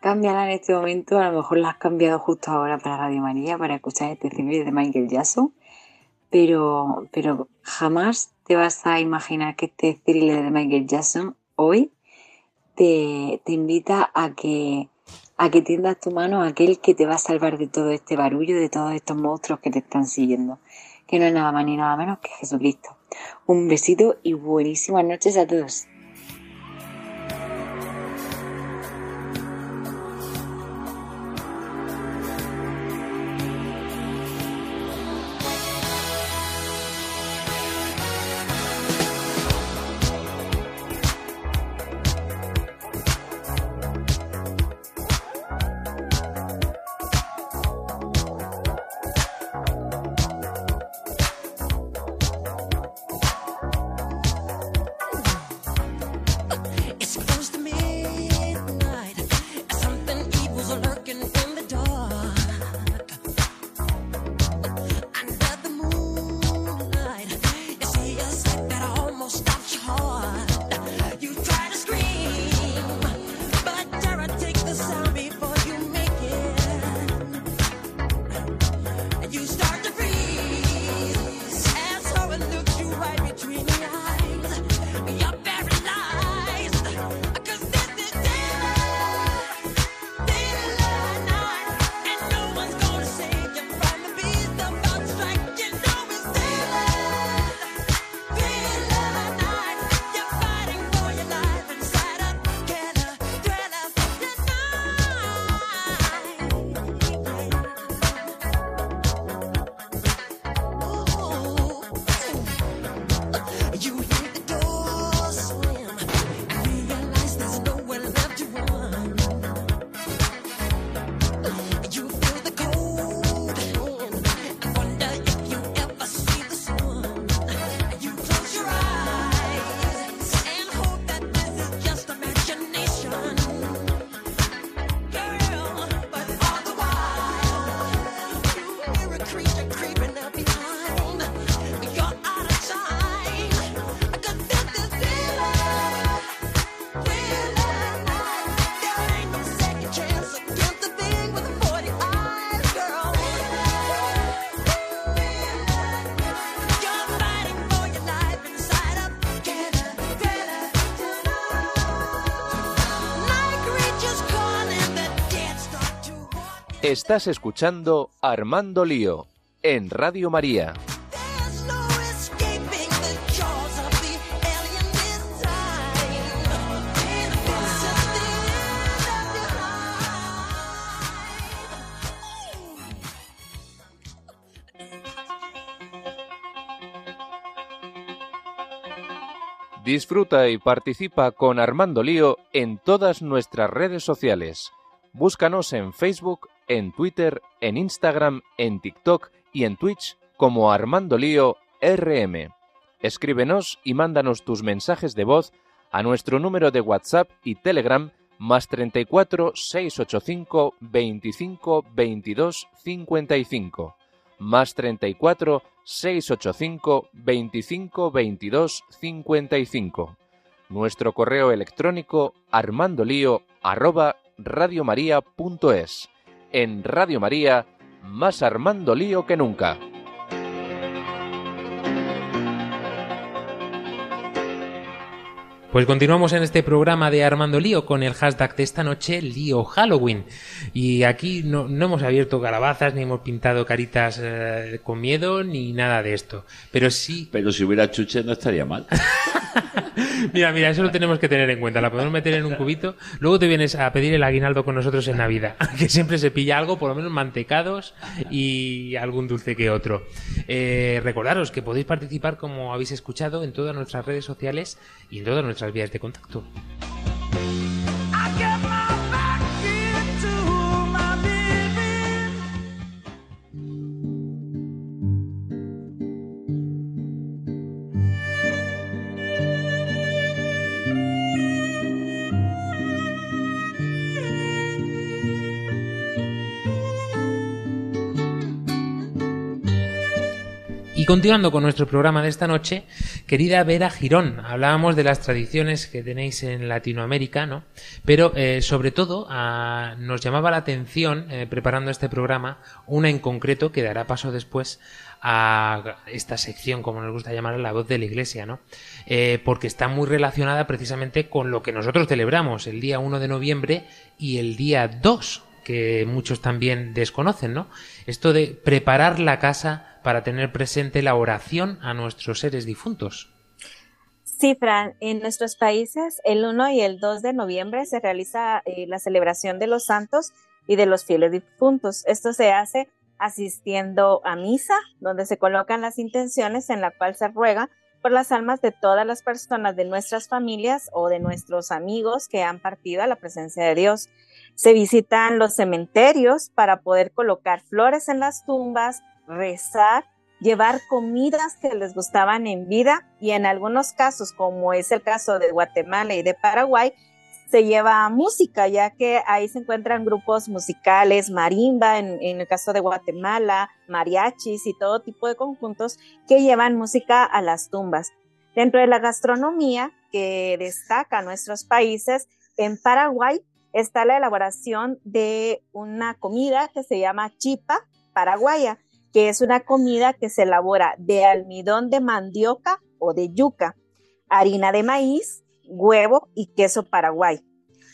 S15: cámbiala en este momento, a lo mejor la has cambiado justo ahora para Radio María, para escuchar este thriller de Michael Jackson, pero, pero jamás te vas a imaginar que este thriller de Michael Jackson hoy te, te invita a que, a que tiendas tu mano a aquel que te va a salvar de todo este barullo, de todos estos monstruos que te están siguiendo, que no es nada más ni nada menos que Jesucristo. Un besito y buenísimas noches a todos.
S16: Estás escuchando Armando Lío en Radio María. Disfruta y participa con Armando Lío en todas nuestras redes sociales. Búscanos en Facebook, en Twitter, en Instagram, en TikTok y en Twitch como Armando Lío RM. Escríbenos y mándanos tus mensajes de voz a nuestro número de WhatsApp y Telegram más 34 685 25 22 55 más 34 685 25 22 55. Nuestro correo electrónico armandolío arroba radiomaria.es. En Radio María, más Armando Lío que nunca.
S1: Pues continuamos en este programa de Armando Lío con el hashtag de esta noche, Lío Halloween. Y aquí no, no hemos abierto calabazas, ni hemos pintado caritas eh, con miedo, ni nada de esto. Pero sí...
S6: Pero si hubiera chuche no estaría mal.
S1: Mira, mira, eso lo tenemos que tener en cuenta. La podemos meter en un cubito. Luego te vienes a pedir el aguinaldo con nosotros en Navidad. Que siempre se pilla algo, por lo menos mantecados y algún dulce que otro. Eh, recordaros que podéis participar, como habéis escuchado, en todas nuestras redes sociales y en todas nuestras vías de contacto. Y continuando con nuestro programa de esta noche, querida Vera Girón, hablábamos de las tradiciones que tenéis en Latinoamérica, ¿no? Pero eh, sobre todo ah, nos llamaba la atención, eh, preparando este programa, una en concreto que dará paso después a esta sección, como nos gusta llamar, la voz de la iglesia, ¿no? Eh, porque está muy relacionada precisamente con lo que nosotros celebramos el día 1 de noviembre y el día 2, que muchos también desconocen, ¿no? Esto de preparar la casa para tener presente la oración a nuestros seres difuntos.
S5: Sí, Fran, en nuestros países el 1 y el 2 de noviembre se realiza eh, la celebración de los santos y de los fieles difuntos. Esto se hace asistiendo a misa, donde se colocan las intenciones en la cual se ruega por las almas de todas las personas de nuestras familias o de nuestros amigos que han partido a la presencia de Dios. Se visitan los cementerios para poder colocar flores en las tumbas, rezar, llevar comidas que les gustaban en vida y en algunos casos, como es el caso de Guatemala y de Paraguay, se lleva música, ya que ahí se encuentran grupos musicales, marimba en, en, el caso de Guatemala, mariachis y todo tipo de conjuntos que llevan música a las tumbas. Dentro de la gastronomía que destaca nuestros países, en Paraguay está la elaboración de una comida que se llama chipa paraguaya que es una comida que se elabora de almidón de mandioca o de yuca, harina de maíz, huevo y queso paraguay.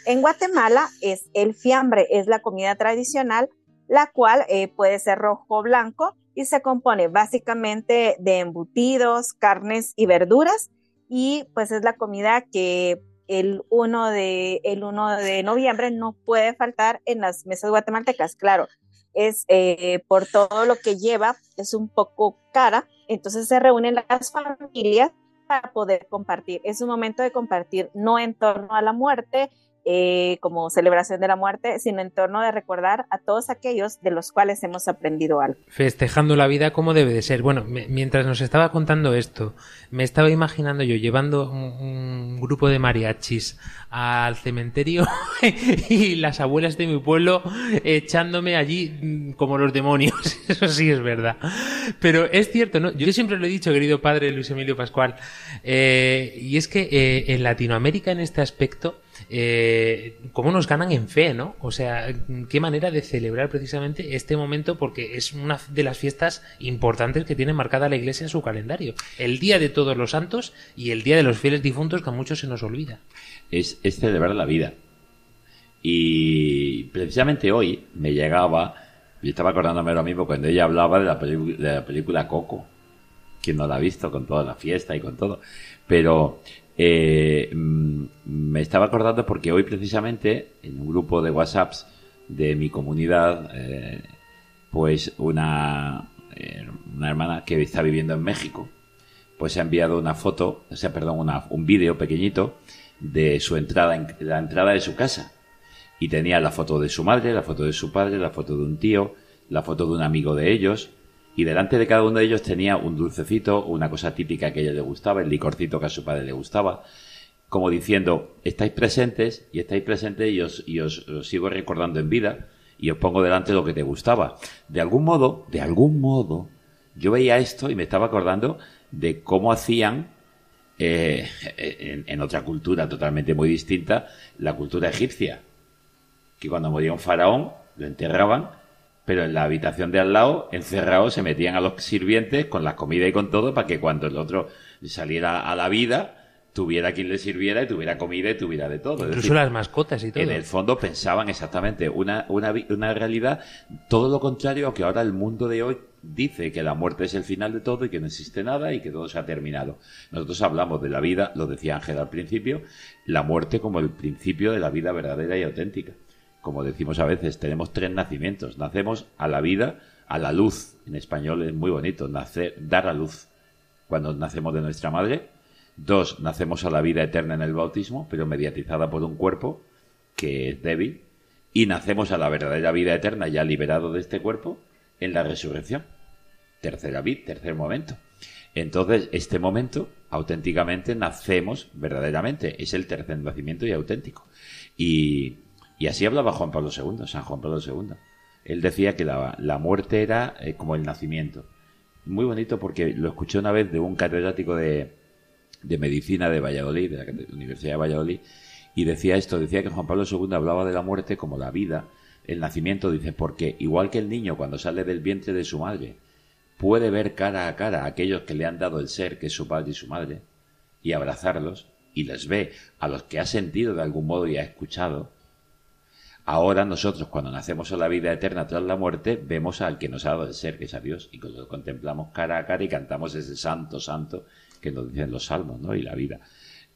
S5: En Guatemala es el fiambre, es la comida tradicional, la cual eh, puede ser rojo o blanco y se compone básicamente de embutidos, carnes y verduras y pues es la comida que el 1 de, el 1 de noviembre no puede faltar en las mesas guatemaltecas. Claro, es eh, por todo lo que lleva, es un poco cara, entonces se reúnen las familias para poder compartir. Es un momento de compartir no en torno a la muerte, eh, como celebración de la muerte, sino en torno de recordar a todos aquellos de los cuales hemos aprendido algo.
S1: Festejando la vida como debe de ser. Bueno, me, mientras nos estaba contando esto, me estaba imaginando yo llevando un, un grupo de mariachis al cementerio y las abuelas de mi pueblo echándome allí mm, como los demonios. Eso sí es verdad. Pero es cierto, ¿no? Yo siempre lo he dicho, querido padre Luis Emilio Pascual, eh, y es que eh, en Latinoamérica en este aspecto, eh, cómo nos ganan en fe, ¿no? O sea, qué manera de celebrar precisamente este momento porque es una de las fiestas importantes que tiene marcada la Iglesia en su calendario. El Día de Todos los Santos y el Día de los Fieles Difuntos que a muchos se nos olvida.
S6: Es, celebrar la vida. Y precisamente hoy me llegaba, y estaba acordándome ahora mismo cuando ella hablaba de la, de la película Coco, quien no la ha visto con toda la fiesta y con todo. Pero eh, mm, me estaba acordando porque hoy precisamente en un grupo de WhatsApps de mi comunidad, eh, pues una, eh, una hermana que está viviendo en México, pues ha enviado una foto, o sea, perdón, una- un vídeo pequeñito de su entrada, en, la entrada de su casa. Y tenía la foto de su madre, la foto de su padre, la foto de un tío, la foto de un amigo de ellos. Y delante de cada uno de ellos tenía un dulcecito, una cosa típica que a ella le gustaba, el licorcito que a su padre le gustaba. Como diciendo, estáis presentes y estáis presentes y os, y os- sigo recordando en vida y os pongo delante lo que te gustaba. De algún modo, de algún modo, yo veía esto y me estaba acordando de cómo hacían eh, en, en otra cultura totalmente muy distinta, la cultura egipcia. Que cuando moría un faraón, lo enterraban, pero en la habitación de al lado, encerrados, se metían a los sirvientes con la comida y con todo para que cuando el otro saliera a la vida, tuviera quien le sirviera y tuviera comida y tuviera de todo.
S1: Incluso
S6: decir,
S1: las mascotas y todo.
S6: en el fondo pensaban exactamente una, una, una realidad todo lo contrario a que ahora el mundo de hoy dice que la muerte es el final de todo y que no existe nada y que todo se ha terminado. Nosotros hablamos de la vida, lo decía Ángel al principio, la muerte como el principio de la vida verdadera y auténtica. Como decimos a veces, tenemos tres nacimientos. Nacemos a la vida, a la luz. En español es muy bonito, nacer, dar a luz. Cuando nacemos de nuestra madre. Dos, nacemos a la vida eterna en el bautismo, pero mediatizada por un cuerpo que es débil. Y nacemos a la verdadera vida eterna, ya liberado de este cuerpo, en la resurrección. Tercera vid, tercer momento. Entonces, este momento, auténticamente, nacemos verdaderamente. Es el tercer nacimiento y auténtico. Y, y así hablaba Juan Pablo II, San Juan Pablo II. Él decía que la, la muerte era eh, como el nacimiento. Muy bonito porque lo escuché una vez de un catedrático de, de medicina de Valladolid, de la Universidad de Valladolid, y decía esto, decía que Juan Pablo II hablaba de la muerte como la vida, el nacimiento, dice, porque igual que el niño cuando sale del vientre de su madre, puede ver cara a cara a aquellos que le han dado el ser, que es su padre y su madre, y abrazarlos, y les ve a los que ha sentido de algún modo y ha escuchado, Ahora nosotros, cuando nacemos a la vida eterna tras la muerte, vemos al que nos ha dado el ser, que es a Dios, y lo contemplamos cara a cara y cantamos ese santo, santo, que nos dicen los salmos, ¿no? Y la vida.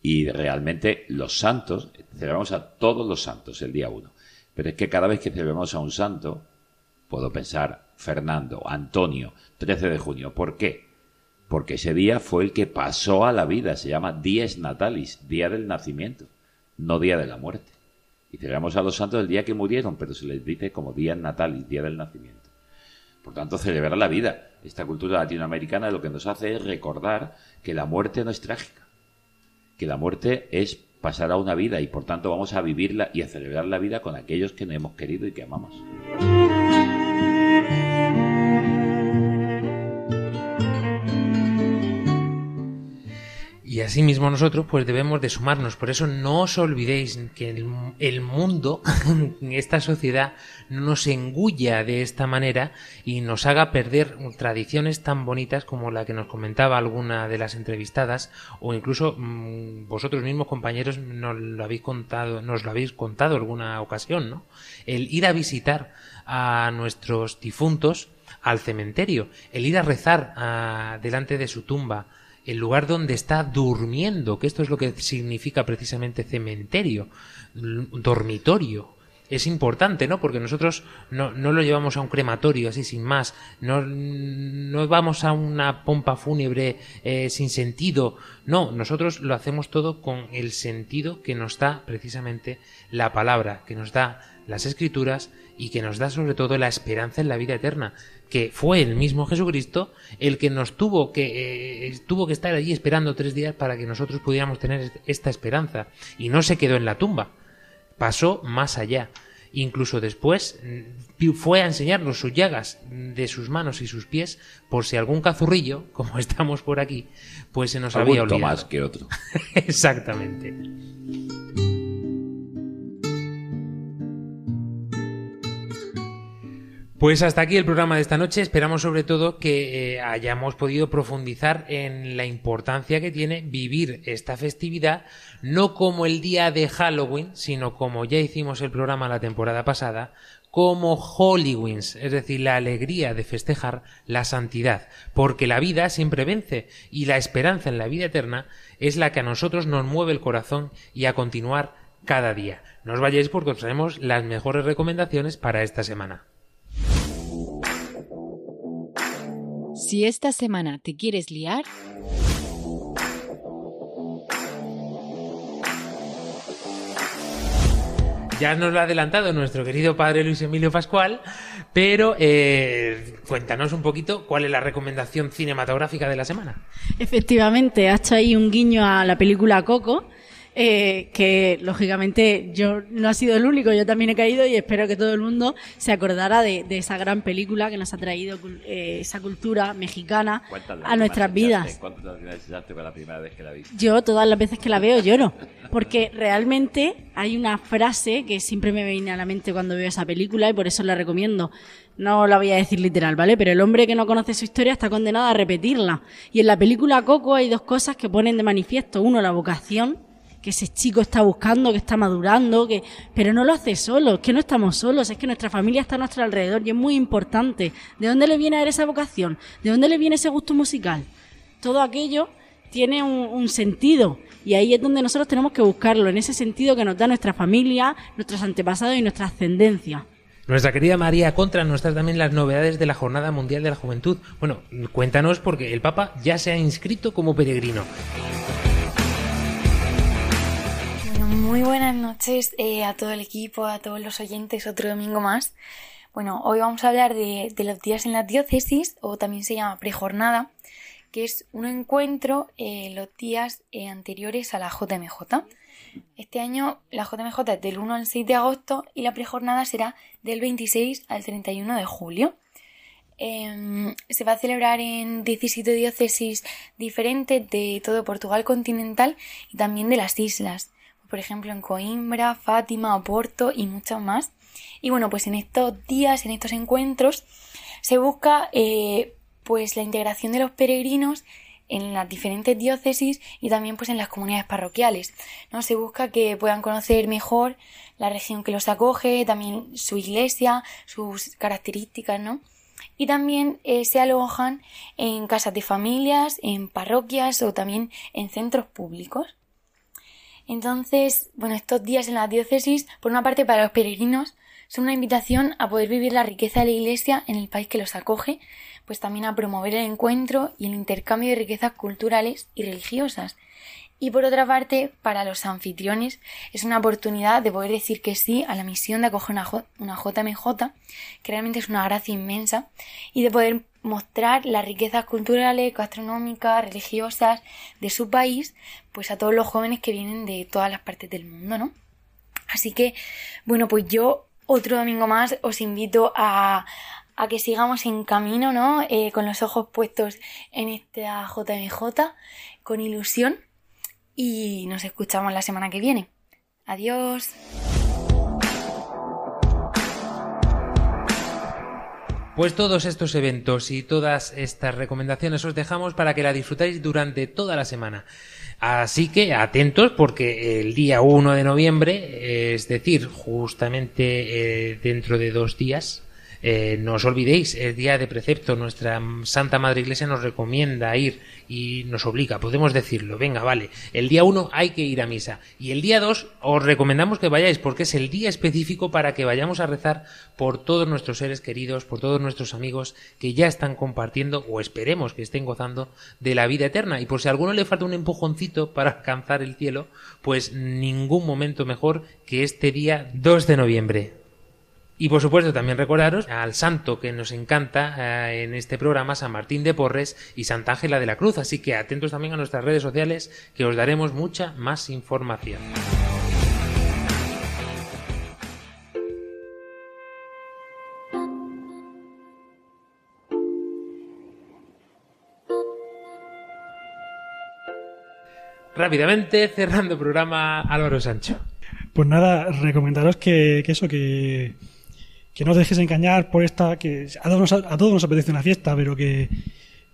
S6: Y realmente los santos, celebramos a todos los santos el día uno. Pero es que cada vez que celebramos a un santo, puedo pensar, Fernando, Antonio, 13 de junio. ¿Por qué? Porque ese día fue el que pasó a la vida, se llama Dies Natalis, día del nacimiento, no día de la muerte. Y celebramos a los santos el día que murieron, pero se les dice como día natalis, día del nacimiento. Por tanto, celebrar la vida. Esta cultura latinoamericana lo que nos hace es recordar que la muerte no es trágica, que la muerte es pasar a una vida y por tanto vamos a vivirla y a celebrar la vida con aquellos que no hemos querido y que amamos.
S1: Asimismo nosotros pues debemos de sumarnos. Por eso no os olvidéis que el, mundo, esta sociedad, no nos engulla de esta manera y nos haga perder tradiciones tan bonitas como la que nos comentaba alguna de las entrevistadas o incluso mm, vosotros mismos compañeros nos lo habéis contado, nos lo habéis contado alguna ocasión, ¿no? El ir a visitar a nuestros difuntos al cementerio, el ir a rezar a- delante de su tumba, el lugar donde está durmiendo, que esto es lo que significa precisamente cementerio, dormitorio. Es importante, ¿no? Porque nosotros no, no lo llevamos a un crematorio así sin más, no, no vamos a una pompa fúnebre eh, sin sentido, no, nosotros lo hacemos todo con el sentido que nos da precisamente la palabra, que nos da las escrituras y que nos da sobre todo la esperanza en la vida eterna, que fue el mismo Jesucristo el que nos tuvo que eh, tuvo que estar allí esperando tres días para que nosotros pudiéramos tener esta esperanza y no se quedó en la tumba, pasó más allá. Incluso después mm, fue a enseñarnos sus llagas de sus manos y sus pies por si algún cazurrillo, como estamos por aquí, pues se nos
S6: Algún
S1: había olvidado.
S6: Tomás que otro.
S1: Exactamente. Pues hasta aquí el programa de esta noche. Esperamos sobre todo que eh, hayamos podido profundizar en la importancia que tiene vivir esta festividad no como el día de Halloween, sino como ya hicimos el programa la temporada pasada, como Hollywins, es decir, la alegría de festejar la santidad, porque la vida siempre vence y la esperanza en la vida eterna es la que a nosotros nos mueve el corazón y a continuar cada día. No os vayáis porque os traemos las mejores recomendaciones para esta semana.
S14: Si esta semana te quieres liar,
S1: Ya nos lo ha adelantado nuestro querido padre Luis Emilio Pascual, pero eh, cuéntanos un poquito cuál es la recomendación cinematográfica de la semana.
S2: Efectivamente, ha hecho ahí un guiño a la película Coco, eh, que lógicamente yo no ha sido el único, yo también he caído y espero que todo el mundo se acordara de, de esa gran película que nos ha traído eh, esa cultura mexicana
S6: ¿Cuántas
S2: a nuestras vidas.
S6: echaste con la primera vez que la viste?
S2: Yo todas las veces que la veo lloro, porque realmente hay una frase que siempre me viene a la mente cuando veo esa película y por eso la recomiendo. No la voy a decir literal, ¿vale? Pero el hombre que no conoce su historia está condenado a repetirla. Y en la película Coco hay dos cosas que ponen de manifiesto. Uno, la vocación, que ese chico está buscando, que está madurando, que pero no lo hace solo, es que no estamos solos, es que nuestra familia está a nuestro alrededor y es muy importante. ¿De dónde le viene a él esa vocación? ¿De dónde le viene ese gusto musical? Todo aquello tiene un, sentido y ahí es donde nosotros tenemos que buscarlo, en ese sentido que nos da nuestra familia, nuestros antepasados y nuestra ascendencia.
S1: Nuestra querida María Contra nos trae también las novedades de la Jornada Mundial de la Juventud. Bueno, cuéntanos porque el Papa ya se ha inscrito como peregrino.
S17: Muy buenas noches eh, a todo el equipo, a todos los oyentes, otro domingo más. Bueno, hoy vamos a hablar de, de los días en la diócesis, o también se llama prejornada, que es un encuentro eh, los días eh, anteriores a la JMJ. Este año la JMJ es del 1 al 6 de agosto y la prejornada será del 26 al 31 de julio. Em, se va a celebrar en 17 diócesis diferentes de todo Portugal continental y también de las islas. Por ejemplo, en Coimbra, Fátima, Oporto y muchos más. Y bueno, pues en estos días, en estos encuentros, se busca eh, pues la integración de los peregrinos en las diferentes diócesis y también pues en las comunidades parroquiales. ¿no? Se busca que puedan conocer mejor la región que los acoge, también su iglesia, sus características, ¿no? Y también eh, se alojan en casas de familias, en parroquias o también en centros públicos. Entonces, bueno, estos días en la diócesis, por una parte para los peregrinos, son una invitación a poder vivir la riqueza de la Iglesia en el país que los acoge, pues también a promover el encuentro y el intercambio de riquezas culturales y religiosas. Y por otra parte, para los anfitriones es una oportunidad de poder decir que sí a la misión de acoger una, una JMJ, que realmente es una gracia inmensa, y de poder mostrar las riquezas culturales, gastronómicas, religiosas de su país, pues a todos los jóvenes que vienen de todas las partes del mundo, ¿no? Así que, bueno, pues yo otro domingo más os invito a, a que sigamos en camino, ¿no? Eh, con los ojos puestos en esta JMJ, con ilusión, y nos escuchamos la semana que viene. Adiós.
S1: Pues todos estos eventos y todas estas recomendaciones os dejamos para que la disfrutáis durante toda la semana. Así que atentos porque el día 1 de noviembre, es decir, justamente eh, dentro de dos días, eh, no os olvidéis, el día de precepto, nuestra Santa Madre Iglesia nos recomienda ir y nos obliga, podemos decirlo, venga, vale, el día 1 hay que ir a misa. Y el día 2 os recomendamos que vayáis porque es el día específico para que vayamos a rezar por todos nuestros seres queridos, por todos nuestros amigos que ya están compartiendo o esperemos que estén gozando de la vida eterna. Y por si a alguno le falta un empujoncito para alcanzar el cielo, pues ningún momento mejor que este día 2 de noviembre. Y por supuesto también recordaros al santo que nos encanta eh, en este programa, San Martín de Porres y Santa Ángela de la Cruz. Así que atentos también a nuestras redes sociales que os daremos mucha más información. Rápidamente, cerrando el programa, Álvaro Sancho.
S3: Pues nada, recomendaros que, que eso, que, que no os dejéis engañar por esta, que a todos nos, a todos nos apetece una fiesta, pero que,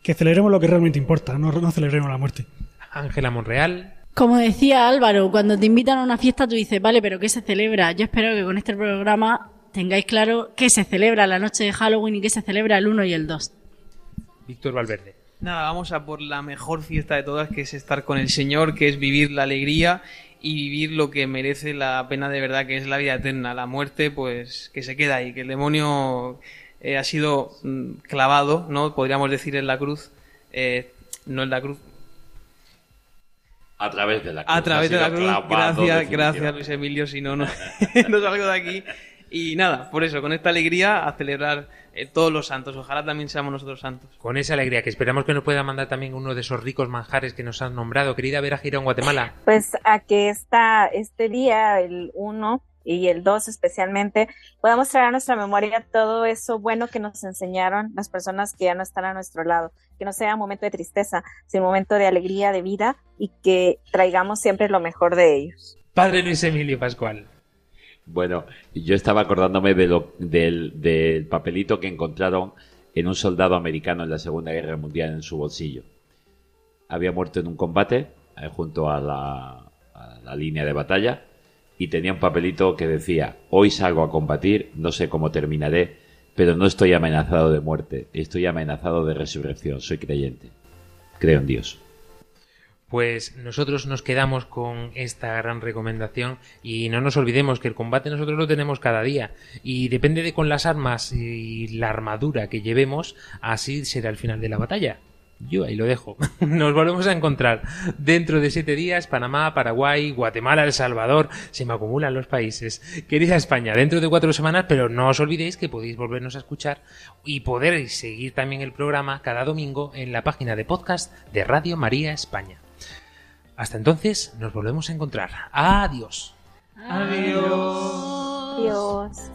S3: que celebremos lo que realmente importa, no, no celebremos la muerte.
S1: Ángela Monreal.
S2: Como decía Álvaro, cuando te invitan a una fiesta tú dices, vale, pero ¿qué se celebra? Yo espero que con este programa tengáis claro qué se celebra la noche de Halloween y qué se celebra el 1 y el 2.
S1: Víctor Valverde.
S4: Nada, vamos a por la mejor fiesta de todas, que es estar con el Señor, que es vivir la alegría y vivir lo que merece la pena de verdad, que es la vida eterna. La muerte, pues, que se queda ahí, que el demonio eh, ha sido mm, clavado, ¿no? Podríamos decir en la cruz, eh, no en la cruz,
S6: A través de la cruz.
S4: a través de la cruz. Gracias, gracias Luis Emilio, si no, no, no salgo de aquí. Y nada, por eso, con esta alegría, a celebrar eh, todos los santos. Ojalá también seamos nosotros santos.
S1: Con esa alegría que esperamos que nos pueda mandar también uno de esos ricos manjares que nos han nombrado. Querida Vera Girón, Guatemala.
S5: Pues a que esta, este día, el 1 y el 2 especialmente, podamos traer a nuestra memoria todo eso bueno que nos enseñaron las personas que ya no están a nuestro lado. Que no sea un momento de tristeza, sino un momento de alegría, de vida y que traigamos siempre lo mejor de ellos.
S1: Padre Luis Emilio Pascual.
S6: Bueno, yo estaba acordándome de lo- del, del papelito que encontraron en un soldado americano en la Segunda Guerra Mundial en su bolsillo. Había muerto en un combate eh, junto a la, a la línea de batalla y tenía un papelito que decía, hoy salgo a combatir, no sé cómo terminaré, pero no estoy amenazado de muerte, estoy amenazado de resurrección, soy creyente. Creo en Dios.
S1: Pues nosotros nos quedamos con esta gran recomendación y no nos olvidemos que el combate nosotros lo tenemos cada día y depende de con las armas y la armadura que llevemos, así será el final de la batalla. Yo ahí lo dejo. Nos volvemos a encontrar dentro de siete días. Panamá, Paraguay, Guatemala, El Salvador. Se me acumulan los países. Querida España, dentro de cuatro semanas, pero no os olvidéis que podéis volvernos a escuchar y poder seguir también el programa cada domingo en la página de podcast de Radio María España. Hasta entonces nos volvemos a encontrar. Adiós.
S5: Adiós.
S18: Adiós.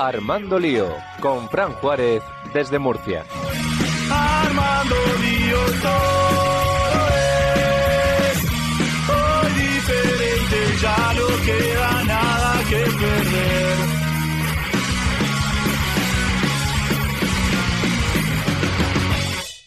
S16: Armando Lío, con Fran Juárez, desde Murcia. Armando Lío, soy.